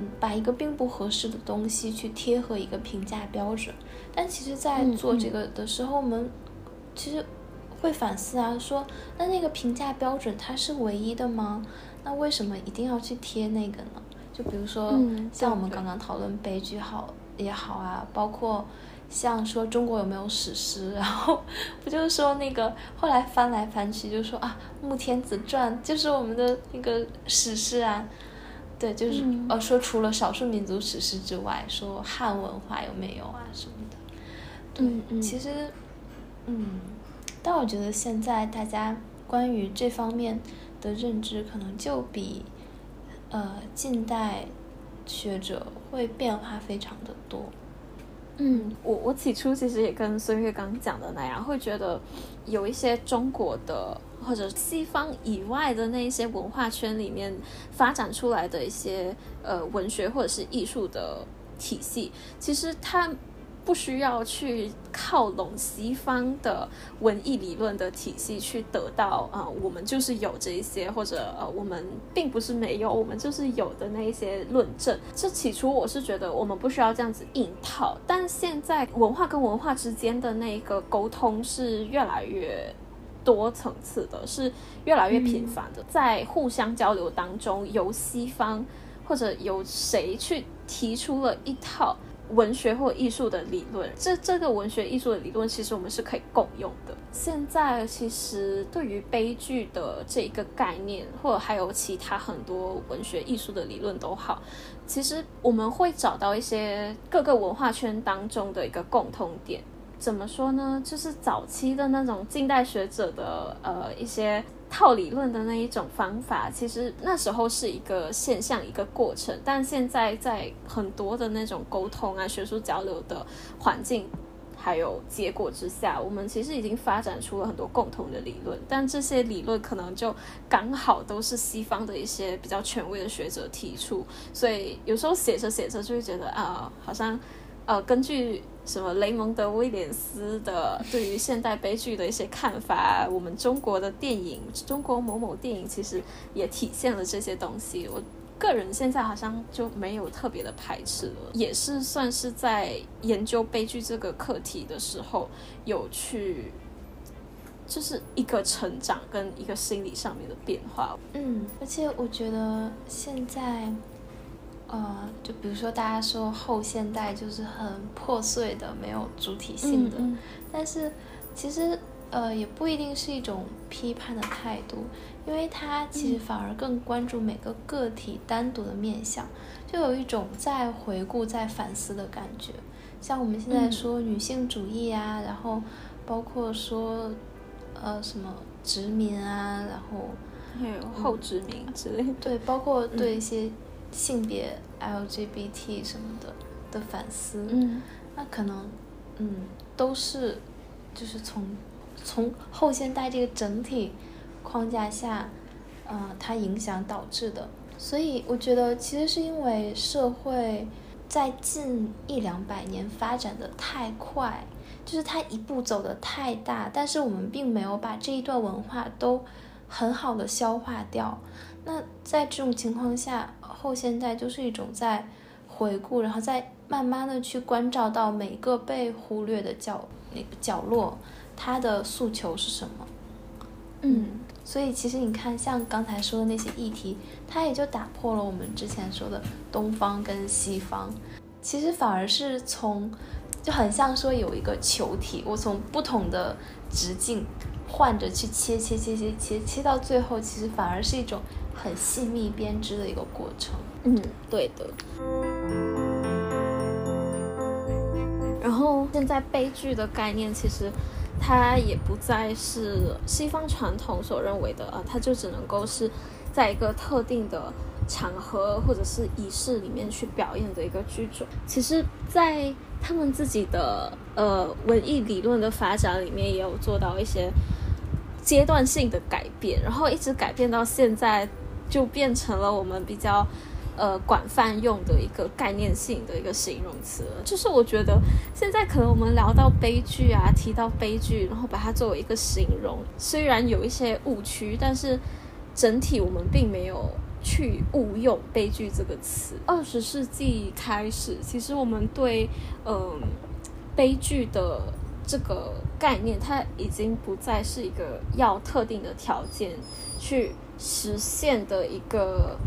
嗯，把一个并不合适的东西去贴合一个评价标准。但其实，在做这个的时候，我们其实会反思啊，说那那个评价标准它是唯一的吗？那为什么一定要去贴那个呢？就比如说，像我们刚刚讨论悲剧好也好啊，包括像说中国有没有史诗，然后 不就是说那个后来翻来翻去就说啊，《穆天子传》就是我们的那个史诗啊。对，就是呃说除了少数民族史诗之外，说汉文化有没有啊什么的。对，其实，嗯，但我觉得现在大家关于这方面。的认知可能就比，呃，近代学者会变化非常的多。嗯，我我起初其实也跟孙悦刚讲的那样，会觉得有一些中国的或者西方以外的那一些文化圈里面发展出来的一些呃文学或者是艺术的体系，其实它。不需要去靠拢西方的文艺理论的体系去得到啊，我们就是有这一些，或者呃，我们并不是没有，我们就是有的那一些论证。这起初我是觉得我们不需要这样子硬套，但现在文化跟文化之间的那个沟通是越来越多层次的，是越来越频繁的，在互相交流当中，由西方或者由谁去提出了一套。文学或艺术的理论，这这个文学艺术的理论，其实我们是可以共用的。现在其实对于悲剧的这一个概念，或者还有其他很多文学艺术的理论都好，其实我们会找到一些各个文化圈当中的一个共通点。怎么说呢？就是早期的那种近代学者的呃一些。套理论的那一种方法，其实那时候是一个现象，一个过程。但现在在很多的那种沟通啊、学术交流的环境，还有结果之下，我们其实已经发展出了很多共同的理论。但这些理论可能就刚好都是西方的一些比较权威的学者提出，所以有时候写着写着就会觉得啊，好像呃，根据。什么雷蒙德·威廉斯的对于现代悲剧的一些看法，我们中国的电影，中国某某电影其实也体现了这些东西。我个人现在好像就没有特别的排斥了，也是算是在研究悲剧这个课题的时候有去，就是一个成长跟一个心理上面的变化。嗯，而且我觉得现在。呃，就比如说大家说后现代就是很破碎的，没有主体性的，嗯但是其实呃也不一定是一种批判的态度，因为它其实反而更关注每个个体单独的面相，就有一种在回顾、在反思的感觉。像我们现在说女性主义啊，然后包括说呃什么殖民啊，然后还有后殖民之类的。对，包括对一些性别 LGBT 什么的的反思，嗯那可能嗯都是就是从从后现代这个整体框架下，呃，它影响导致的。所以我觉得其实是因为社会在近一两百年发展的太快，就是它一步走的太大，但是我们并没有把这一段文化都很好的消化掉。那在这种情况下，后现代就是一种在回顾，然后再慢慢的去关照到每一个被忽略的角那个角落，它的诉求是什么。嗯所以其实你看，像刚才说的那些议题，它也就打破了我们之前说的东方跟西方，其实反而是从就很像说有一个球体，我从不同的直径换着去切切切切切切到最后，其实反而是一种很细密编织的一个过程。嗯，对的。然后现在悲剧的概念其实。它也不再是西方传统所认为的啊，它就只能够是在一个特定的场合或者是仪式里面去表演的一个剧种。其实，在他们自己的呃文艺理论的发展里面，也有做到一些阶段性的改变，然后一直改变到现在，就变成了我们比较。呃，广泛用的一个概念性的一个形容词了，就是我觉得现在可能我们聊到悲剧啊，提到悲剧，然后把它作为一个形容，虽然有一些误区，但是整体我们并没有去误用“悲剧”这个词。二十世纪开始，其实我们对嗯悲剧的这个概念，它已经不再是一个要特定的条件去实现的一个。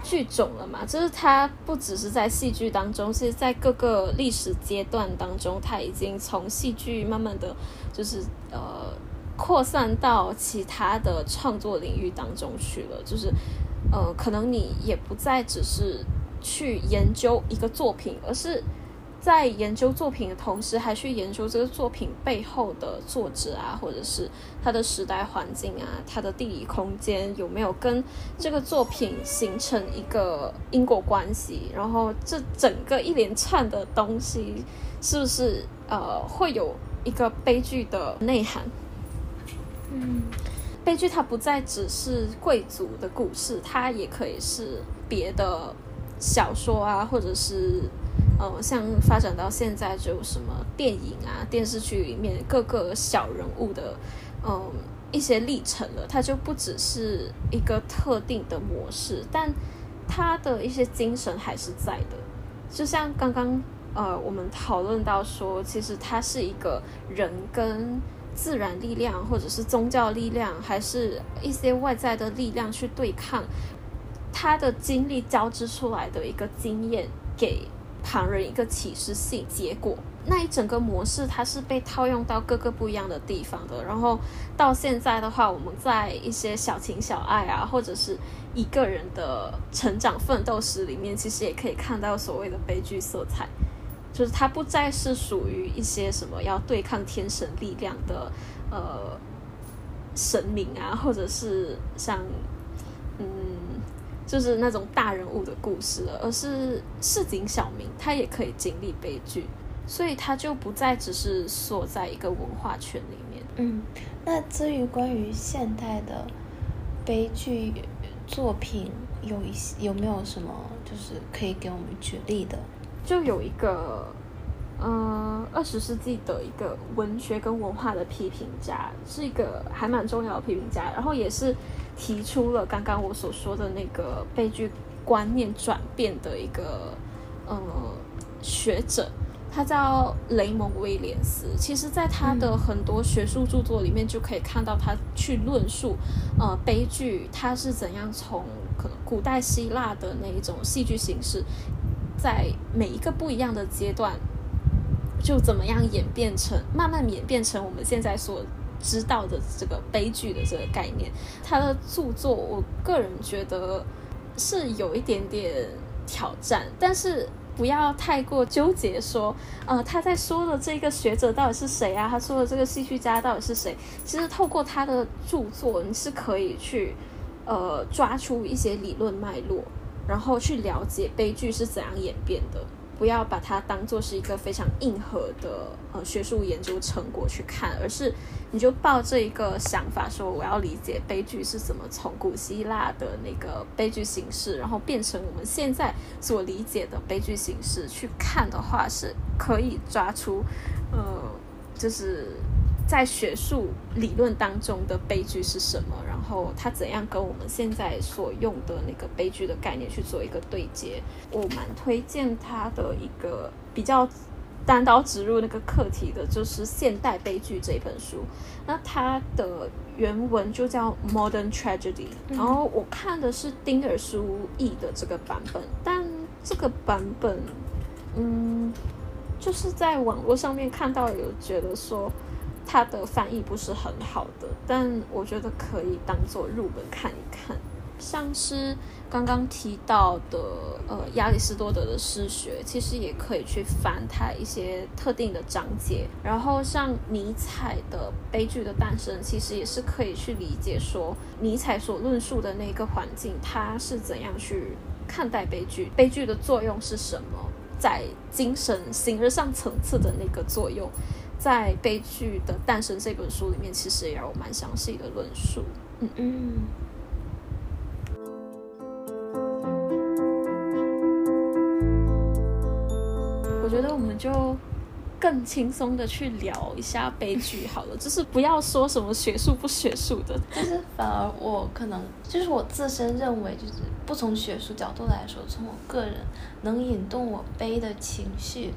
剧种了嘛？就是它不只是在戏剧当中，是在各个历史阶段当中，它已经从戏剧慢慢的就是呃扩散到其他的创作领域当中去了。就是呃，可能你也不再只是去研究一个作品，而是。在研究作品的同时，还去研究这个作品背后的作者啊，或者是它的时代环境啊，它的地理空间有没有跟这个作品形成一个因果关系？然后这整个一连串的东西，是不是呃会有一个悲剧的内涵？嗯，悲剧它不再只是贵族的故事，它也可以是别的小说啊，或者是。呃，像发展到现在，就什么电影啊、电视剧里面各个小人物的，嗯，一些历程了，它就不只是一个特定的模式，但它的一些精神还是在的。就像刚刚呃，我们讨论到说，其实它是一个人跟自然力量，或者是宗教力量，还是一些外在的力量去对抗，他的经历交织出来的一个经验给。旁人一个启示性结果，那一整个模式它是被套用到各个不一样的地方的。然后到现在的话，我们在一些小情小爱啊，或者是一个人的成长奋斗史里面，其实也可以看到所谓的悲剧色彩，就是它不再是属于一些什么要对抗天神力量的呃神明啊，或者是像。就是那种大人物的故事了，而是市井小民，他也可以经历悲剧，所以他就不再只是锁在一个文化圈里面。嗯，那至于关于现代的悲剧作品，有一些有没有什么就是可以给我们举例的？就有一个，嗯，二十世纪的一个文学跟文化的批评家，是一个还蛮重要的批评家，然后也是。提出了刚刚我所说的那个悲剧观念转变的一个呃学者，他叫雷蒙威廉斯。其实，在他的很多学术著作里面，就可以看到他去论述，呃，悲剧它是怎样从可能古代希腊的那一种戏剧形式，在每一个不一样的阶段，就怎么样演变成，慢慢演变成我们现在所知道的这个悲剧的这个概念。他的著作，我个人觉得是有一点点挑战，但是。不要太过纠结，说，呃，他在说的这个学者到底是谁啊？他说的这个戏剧家到底是谁？其实透过他的著作，你是可以去，呃，抓出一些理论脉络，然后去了解悲剧是怎样演变的。不要把它当做是一个非常硬核的呃学术研究成果去看，而是你就抱这一个想法，说我要理解悲剧是怎么从古希腊的那个悲剧形式，然后变成我们现在所理解的悲剧形式去看的话，是可以抓出呃，就是。在学术理论当中的悲剧是什么？然后它怎样跟我们现在所用的那个悲剧的概念去做一个对接？我蛮推荐他的一个比较单刀直入那个课题的，就是《现代悲剧》这本书。那它的原文就叫《Modern Tragedy》，然后我看的是丁尔书译的这个版本，但这个版本，嗯，就是在网络上面看到有觉得说。它的翻译不是很好的，但我觉得可以当做入门看一看。像是刚刚提到的，呃，亚里士多德的诗学，其实也可以去翻它一些特定的章节。然后像尼采的《悲剧的诞生》，其实也是可以去理解说，尼采所论述的那个环境，他是怎样去看待悲剧，悲剧的作用是什么，在精神形而上层次的那个作用。在《悲剧的诞生》这本书里面，其实也有蛮详细的论述。嗯嗯，我觉得我们就更轻松的去聊一下悲剧好了，就是不要说什么学术不学术的，就是反而我可能就是我自身认为，就是不从学术角度来说，从我个人能引动我悲的情绪。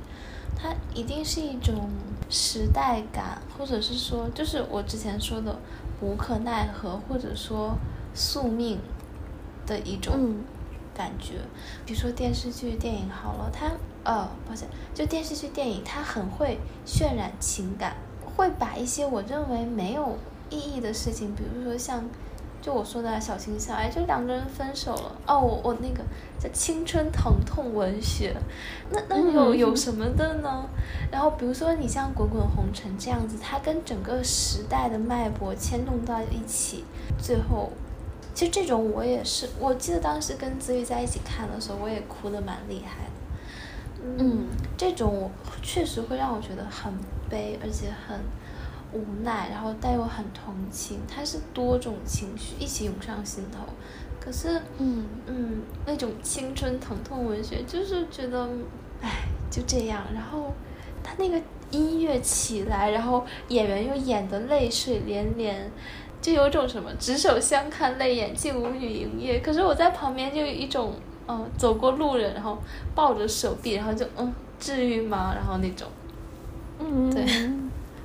它一定是一种时代感，或者是说，就是我之前说的无可奈何，或者说宿命的一种感觉。比如说电视剧、电影好了，它呃，抱歉，就电视剧、电影，它很会渲染情感，会把一些我认为没有意义的事情，比如说像。就我说的小情小爱，就两个人分手了哦，我我那个叫青春疼痛文学，那那有有什么的呢？然后比如说你像《滚滚红尘》这样子，它跟整个时代的脉搏牵动到一起，最后，其实这种我也是，我记得当时跟子宇在一起看的时候，我也哭的蛮厉害的。嗯，这种确实会让我觉得很悲，而且很。无奈，然后带有很同情，它是多种情绪一起涌上心头。可是，嗯嗯，那种青春疼痛文学，就是觉得，唉，就这样。然后，他那个音乐起来，然后演员又演得泪水连连，就有种什么执手相看泪眼，竟无语凝噎。可是我在旁边就有一种，嗯，走过路人，然后抱着手臂，然后就嗯，治愈吗？然后那种，嗯，对。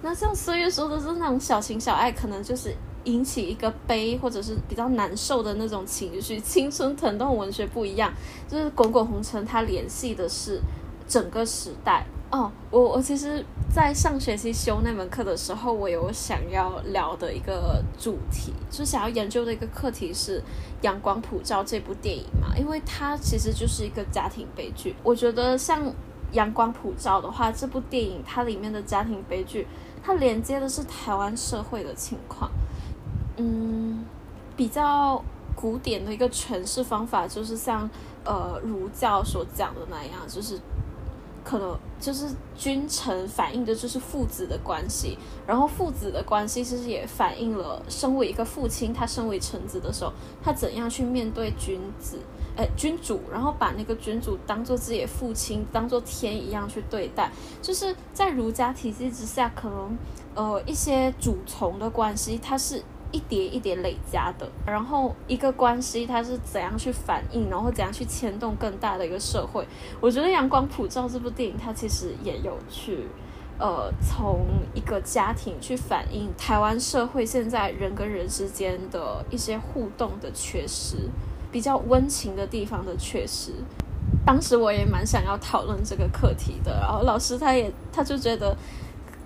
那像岁月说的是那种小情小爱，可能就是引起一个悲或者是比较难受的那种情绪。青春疼痛文学不一样，就是滚滚红尘，它联系的是整个时代。哦，我我其实，在上学期修那门课的时候，我有想要聊的一个主题，就想要研究的一个课题是《阳光普照》这部电影嘛，因为它其实就是一个家庭悲剧。我觉得像《阳光普照》的话，这部电影它里面的家庭悲剧。它连接的是台湾社会的情况，嗯，比较古典的一个诠释方法，就是像呃儒教所讲的那样，就是可能就是君臣反映的就是父子的关系，然后父子的关系其实也反映了身为一个父亲，他身为臣子的时候，他怎样去面对君子。呃，君主，然后把那个君主当做自己的父亲，当做天一样去对待，就是在儒家体系之下，可能呃一些主从的关系，它是一叠一叠累加的，然后一个关系它是怎样去反应，然后怎样去牵动更大的一个社会。我觉得《阳光普照》这部电影它其实也有去，呃，从一个家庭去反映台湾社会现在人跟人之间的一些互动的缺失，比较温情的地方的缺失。当时我也蛮想要讨论这个课题的，然后老师他也他就觉得。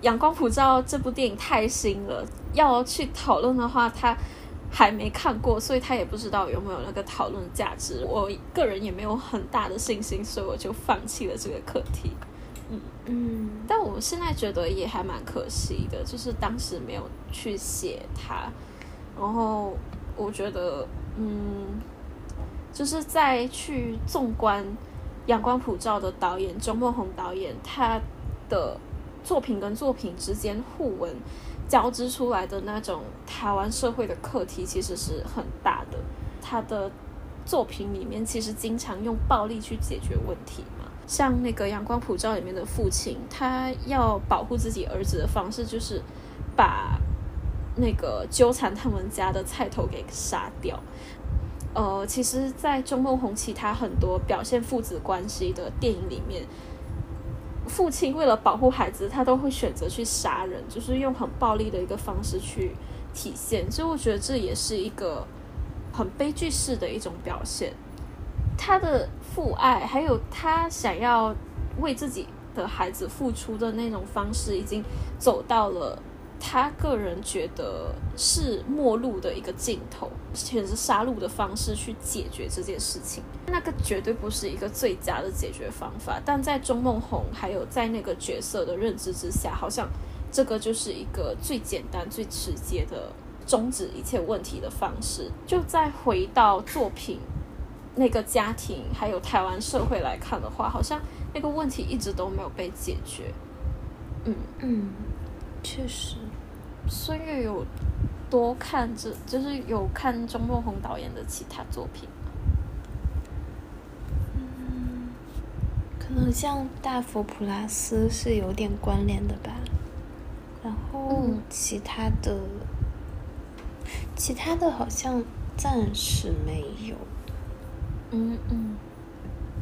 《阳光普照》这部电影太新了，要去讨论的话，他还没看过，所以他也不知道有没有那个讨论价值。我个人也没有很大的信心，所以我就放弃了这个课题。嗯嗯，但我现在觉得也还蛮可惜的，就是当时没有去写它。然后我觉得，嗯，就是在去纵观《阳光普照》的导演周梦红导演，他的。作品跟作品之间互文交织出来的那种台湾社会的课题，其实是很大的。他的作品里面其实经常用暴力去解决问题嘛，像那个《阳光普照》里面的父亲，他要保护自己儿子的方式就是把那个纠缠他们家的菜头给杀掉。呃，其实，在钟梦红其他很多表现父子关系的电影里面。父亲为了保护孩子，他都会选择去杀人，就是用很暴力的一个方式去体现。所以我觉得这也是一个很悲剧式的一种表现。他的父爱，还有他想要为自己的孩子付出的那种方式，已经走到了。他个人觉得是末路的一个尽头，选择杀戮的方式去解决这件事情，那个绝对不是一个最佳的解决方法。但在钟梦红还有在那个角色的认知之下，好像这个就是一个最简单、最直接的终止一切问题的方式。就再回到作品那个家庭，还有台湾社会来看的话，好像那个问题一直都没有被解决。嗯嗯，确实。孙悦有多看这，就是有看钟梦红导演的其他作品嗯，可能像《大佛普拉斯》是有点关联的吧。然后其他的，其他的好像暂时没有。嗯嗯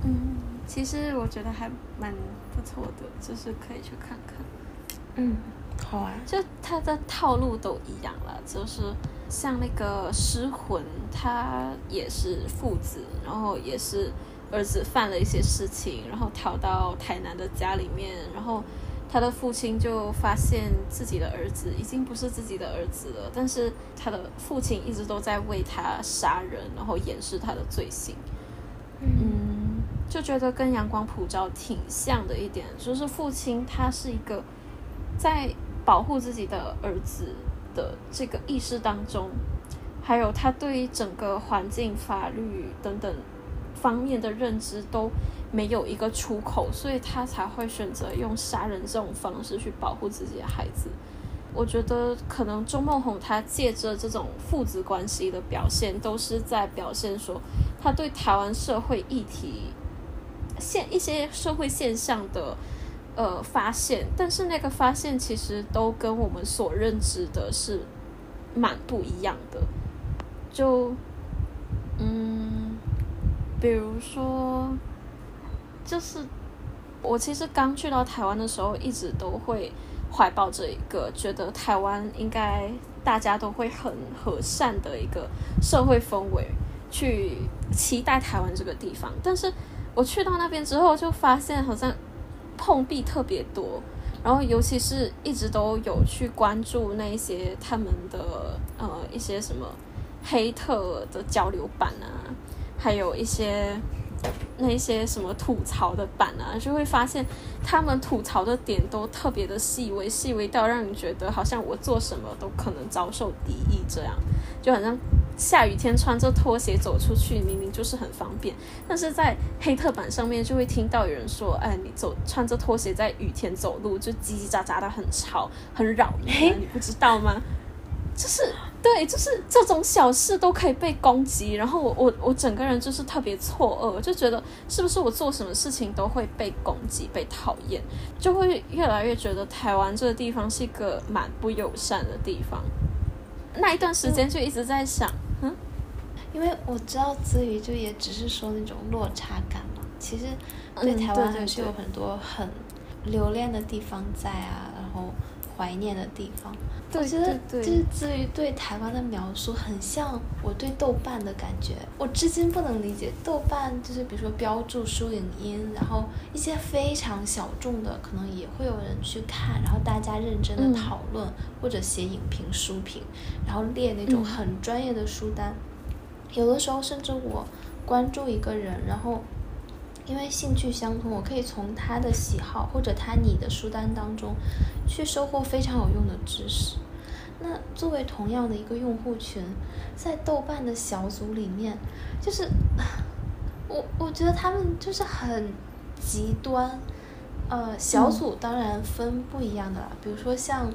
嗯，其实我觉得还蛮不错的，就是可以去看看。嗯。好啊，就他的套路都一样了，就是像那个失魂，他也是父子，然后也是儿子犯了一些事情，然后逃到台南的家里面，然后他的父亲就发现自己的儿子已经不是自己的儿子了，但是他的父亲一直都在为他杀人，然后掩饰他的罪行，嗯，就觉得跟阳光普照挺像的一点，就是父亲他是一个在。保护自己的儿子的这个意识当中，还有他对于整个环境、法律等等方面的认知都没有一个出口，所以他才会选择用杀人这种方式去保护自己的孩子。我觉得可能钟梦红他借着这种父子关系的表现，都是在表现说他对台湾社会议题现一些社会现象的。呃，发现，但是那个发现其实都跟我们所认知的是蛮不一样的。就，嗯，比如说，就是我其实刚去到台湾的时候，一直都会怀抱着一个觉得台湾应该大家都会很和善的一个社会氛围，去期待台湾这个地方。但是我去到那边之后，就发现好像。碰壁特别多，然后尤其是一直都有去关注那一些他们的呃一些什么黑特的交流版啊，还有一些那些什么吐槽的版啊，就会发现他们吐槽的点都特别的细微，细微到让你觉得好像我做什么都可能遭受敌意这样，就好像。下雨天穿着拖鞋走出去，明明就是很方便，但是在黑特版上面就会听到有人说：“哎，你走穿着拖鞋在雨天走路，就叽叽喳喳的很吵，很扰民，你不知道吗？”就是对，就是这种小事都可以被攻击，然后我我我整个人就是特别错愕，就觉得是不是我做什么事情都会被攻击、被讨厌，就会越来越觉得台湾这个地方是一个蛮不友善的地方。那一段时间就一直在想，嗯，因为我知道子瑜就也只是说那种落差感嘛，其实对台湾还是有很多很留恋的地方在啊，然后怀念的地方。我觉得就是至于对台湾的描述，很像我对豆瓣的感觉。我至今不能理解豆瓣，就是比如说标注书影音，然后一些非常小众的，可能也会有人去看，然后大家认真的讨论或者写影评书评，然后列那种很专业的书单。有的时候甚至我关注一个人，然后因为兴趣相同，我可以从他的喜好或者他你的书单当中去收获非常有用的知识。那作为同样的一个用户群，在豆瓣的小组里面，就是 我我觉得他们就是很极端。呃，小组当然分不一样的啦，比如说像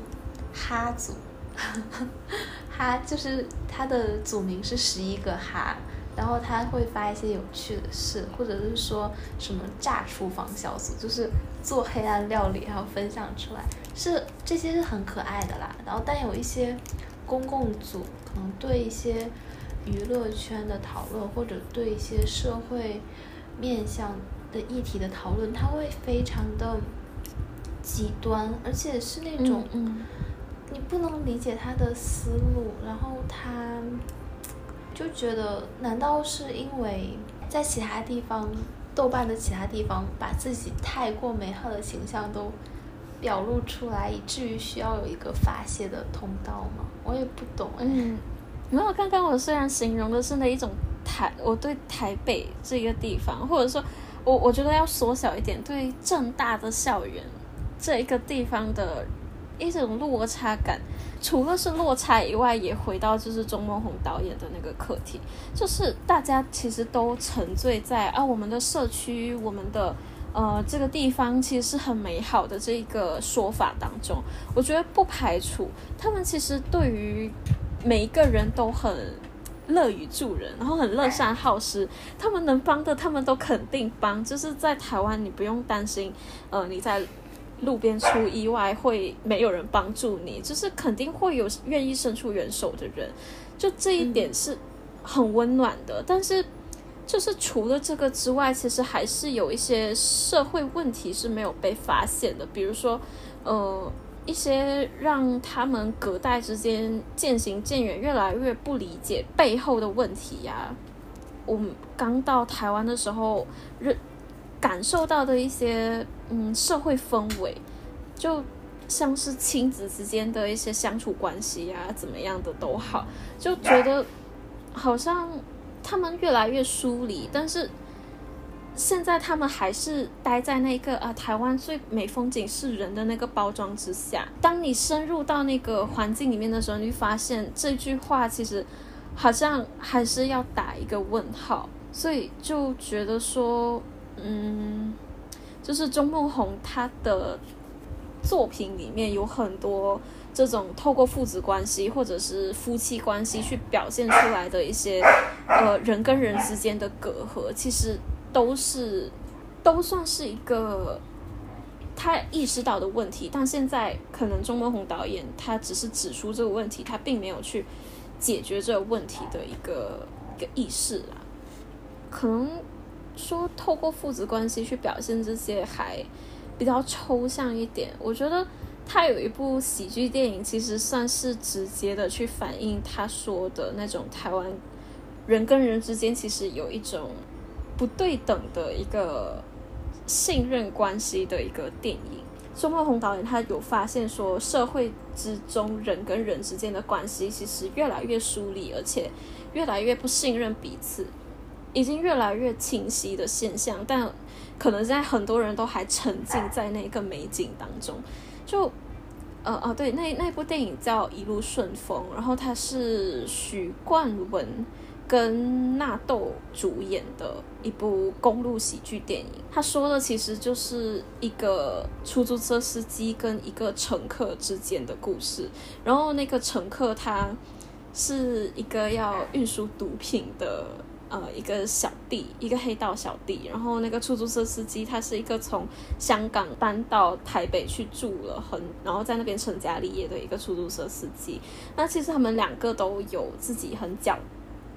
哈组，哈就是他的组名是十一个哈。然后他会发一些有趣的事，或者是说什么炸厨房小组，就是做黑暗料理，然后分享出来，是这些是很可爱的啦。然后但有一些公共组，可能对一些娱乐圈的讨论，或者对一些社会面向的议题的讨论，他会非常的极端，而且是那种你不能理解他的思路，然后他。就觉得，难道是因为在其他地方，豆瓣的其他地方把自己太过美好的形象都表露出来，以至于需要有一个发泄的通道吗？我也不懂。嗯，没有。刚刚我虽然形容的是那一种台，我对台北这个地方，或者说，我我觉得要缩小一点，对正大的校园这一个地方的。一种落差感，除了是落差以外，也回到就是钟梦宏导演的那个课题，就是大家其实都沉醉在啊，我们的社区，我们的呃这个地方其实是很美好的这一个说法当中。我觉得不排除他们其实对于每一个人都很乐于助人，然后很乐善好施，他们能帮的他们都肯定帮。就是在台湾，你不用担心，呃，你在。路边出意外会没有人帮助你，就是肯定会有愿意伸出援手的人，就这一点是很温暖的。但是，就是除了这个之外，其实还是有一些社会问题是没有被发现的，比如说，呃，一些让他们隔代之间渐行渐远、越来越不理解背后的问题呀。我们刚到台湾的时候，认。感受到的一些嗯社会氛围，就像是亲子之间的一些相处关系呀，怎么样的都好，就觉得好像他们越来越疏离，但是现在他们还是待在那个啊台湾最美风景是人的那个包装之下。当你深入到那个环境里面的时候，你会发现这句话其实好像还是要打一个问号，所以就觉得说。嗯，就是钟梦宏他的作品里面有很多这种透过父子关系或者是夫妻关系去表现出来的一些呃人跟人之间的隔阂，其实都是都算是一个他意识到的问题。但现在可能钟梦宏导演他只是指出这个问题，他并没有去解决这个问题的一个一个意识啦，可能。说透过父子关系去表现这些还比较抽象一点。我觉得他有一部喜剧电影，其实算是直接的去反映他说的那种台湾人跟人之间其实有一种不对等的一个信任关系的一个电影。周梦红导演他有发现说，社会之中人跟人之间的关系其实越来越疏离，而且越来越不信任彼此。已经越来越清晰的现象，但可能现在很多人都还沉浸在那个美景当中。就，呃哦，对，那那部电影叫《一路顺风》，然后它是许冠文跟纳豆主演的一部公路喜剧电影。他说的其实就是一个出租车司机跟一个乘客之间的故事。然后那个乘客他是一个要运输毒品的。呃一个小弟，一个黑道小弟，然后那个出租车司机他是一个从香港搬到台北去住了很，然后在那边成家立业的一个出租车司机。那其实他们两个都有自己很狡、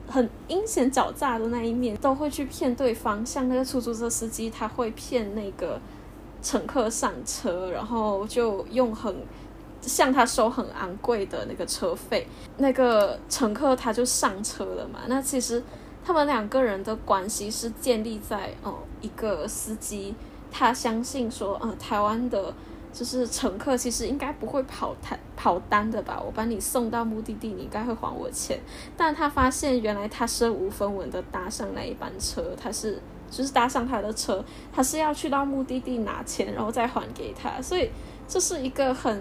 很阴险狡诈的那一面，都会去骗对方。像那个出租车司机，他会骗那个乘客上车，然后就用很。向他收很昂贵的那个车费，那个乘客他就上车了嘛。那其实他们两个人的关系是建立在嗯，一个司机他相信说，嗯，台湾的就是乘客其实应该不会跑单跑单的吧？我把你送到目的地，你应该会还我钱。但他发现原来他身无分文的搭上那一班车，他是就是搭上他的车，他是要去到目的地拿钱，然后再还给他。所以这是一个很。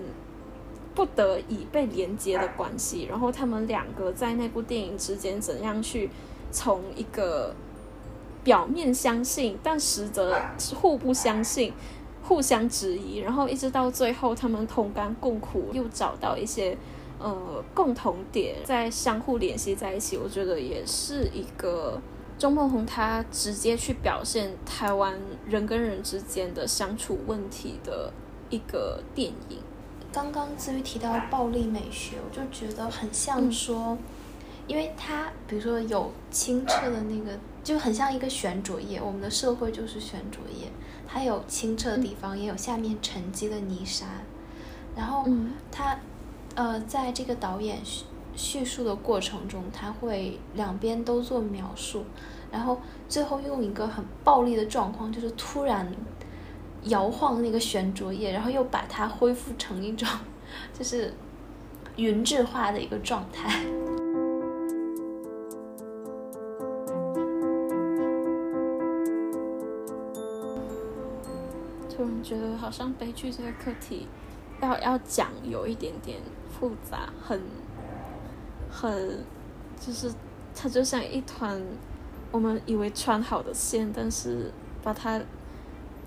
不得已被连接的关系，然后他们两个在那部电影之间怎样去从一个表面相信，但实则互不相信、互相质疑，然后一直到最后他们同甘共苦，又找到一些呃共同点，在相互联系在一起。我觉得也是一个钟梦红他直接去表现台湾人跟人之间的相处问题的一个电影。刚刚至于提到暴力美学，我就觉得很像说，因为它比如说有清澈的那个，就很像一个悬浊液。我们的社会就是悬浊液，它有清澈的地方，也有下面沉积的泥沙。然后它，呃，在这个导演叙叙述的过程中，他会两边都做描述，然后最后用一个很暴力的状况，就是突然。摇晃那个悬浊液，然后又把它恢复成一种，就是匀质化的一个状态。突然觉得好像悲剧这个课题，要要讲有一点点复杂，很很，就是它就像一团我们以为穿好的线，但是把它。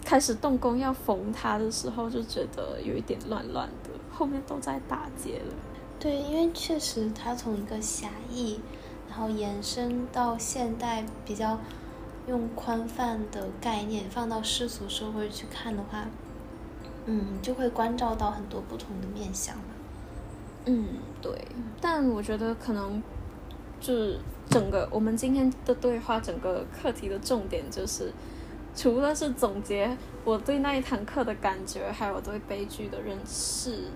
开始动工要缝它的时候，就觉得有一点乱乱的，后面都在打结了。对，因为确实它从一个狭义，然后延伸到现代比较用宽泛的概念放到世俗社会去看的话，嗯，就会关照到很多不同的面相嘛。嗯，对。但我觉得可能就是整个我们今天的对话，整个课题的重点就是。除了是总结我对那一堂课的感觉，还有对悲剧的认识，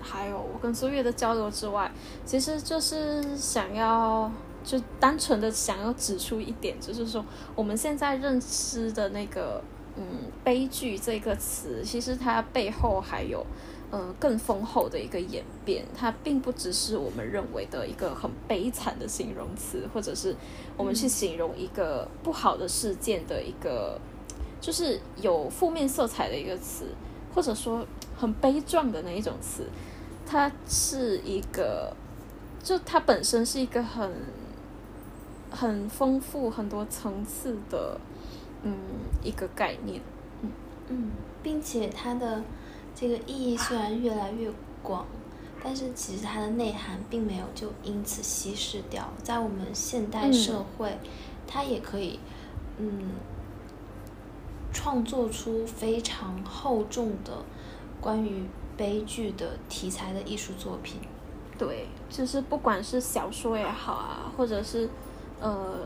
还有我跟苏月的交流之外，其实就是想要就单纯的想要指出一点，就是说我们现在认知的那个嗯悲剧这个词，其实它背后还有。呃，更丰厚的一个演变，它并不只是我们认为的一个很悲惨的形容词，或者是我们去形容一个不好的事件的一个，就是有负面色彩的一个词，或者说很悲壮的那一种词。它是一个，就它本身是一个很很丰富、很多层次的，嗯，一个概念。嗯嗯，并且它的。这个意义虽然越来越广，但是其实它的内涵并没有就因此稀释掉。在我们现代社会，它也可以，嗯，创作出非常厚重的关于悲剧的题材的艺术作品。对，就是不管是小说也好啊，或者是呃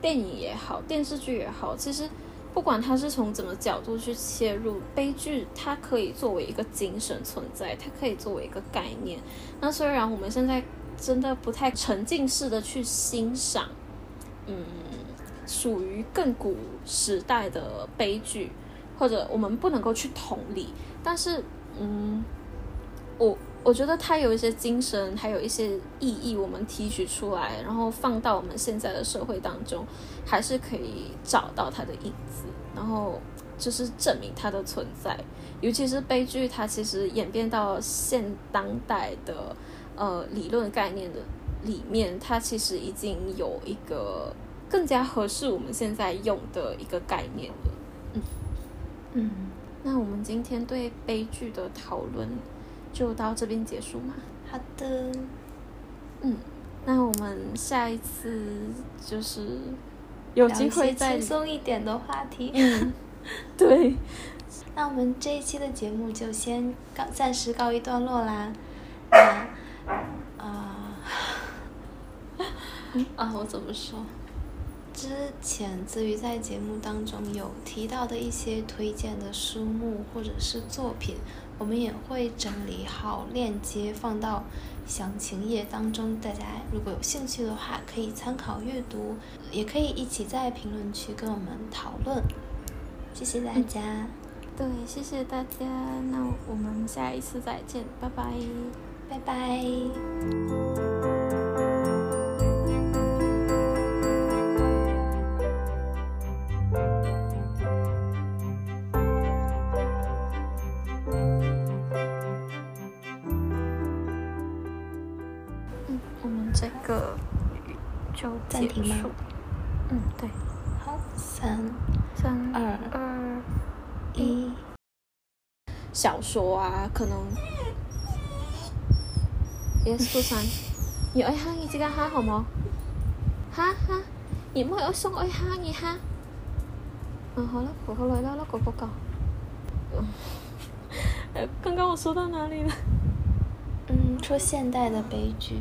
电影也好，电视剧也好，其实。不管它是从怎么角度去切入，悲剧它可以作为一个精神存在，它可以作为一个概念。那虽然我们现在真的不太沉浸式的去欣赏，嗯，属于更古时代的悲剧，或者我们不能够去同理，但是，嗯，我。我觉得它有一些精神，还有一些意义，我们提取出来，然后放到我们现在的社会当中，还是可以找到它的影子，然后就是证明它的存在。尤其是悲剧，它其实演变到现当代的呃理论概念的里面，它其实已经有一个更加合适我们现在用的一个概念了。嗯嗯，那我们今天对悲剧的讨论。就到这边结束嘛。好的，嗯，那我们下一次就是有机会再轻松一点的话题。嗯，对。那我们这一期的节目就先告暂时告一段落啦。那啊 啊，我怎么说？之前子瑜在节目当中有提到的一些推荐的书目或者是作品，我们也会整理好链接放到详情页当中，大家如果有兴趣的话可以参考阅读，也可以一起在评论区跟我们讨论。谢谢大家。对，谢谢大家，那我们下一次再见，拜拜，拜拜。个就结暂停吗束。嗯，对，好，三三二二。一。小说啊，可能 Yes，杜生，熱愛蝦，你自家蝦好冇？蝦蝦，熱妹我送愛蝦你蝦。嗯，好了，我好來啦，那個不搞。呃，剛剛我說到哪裡了？嗯，說現代的悲劇。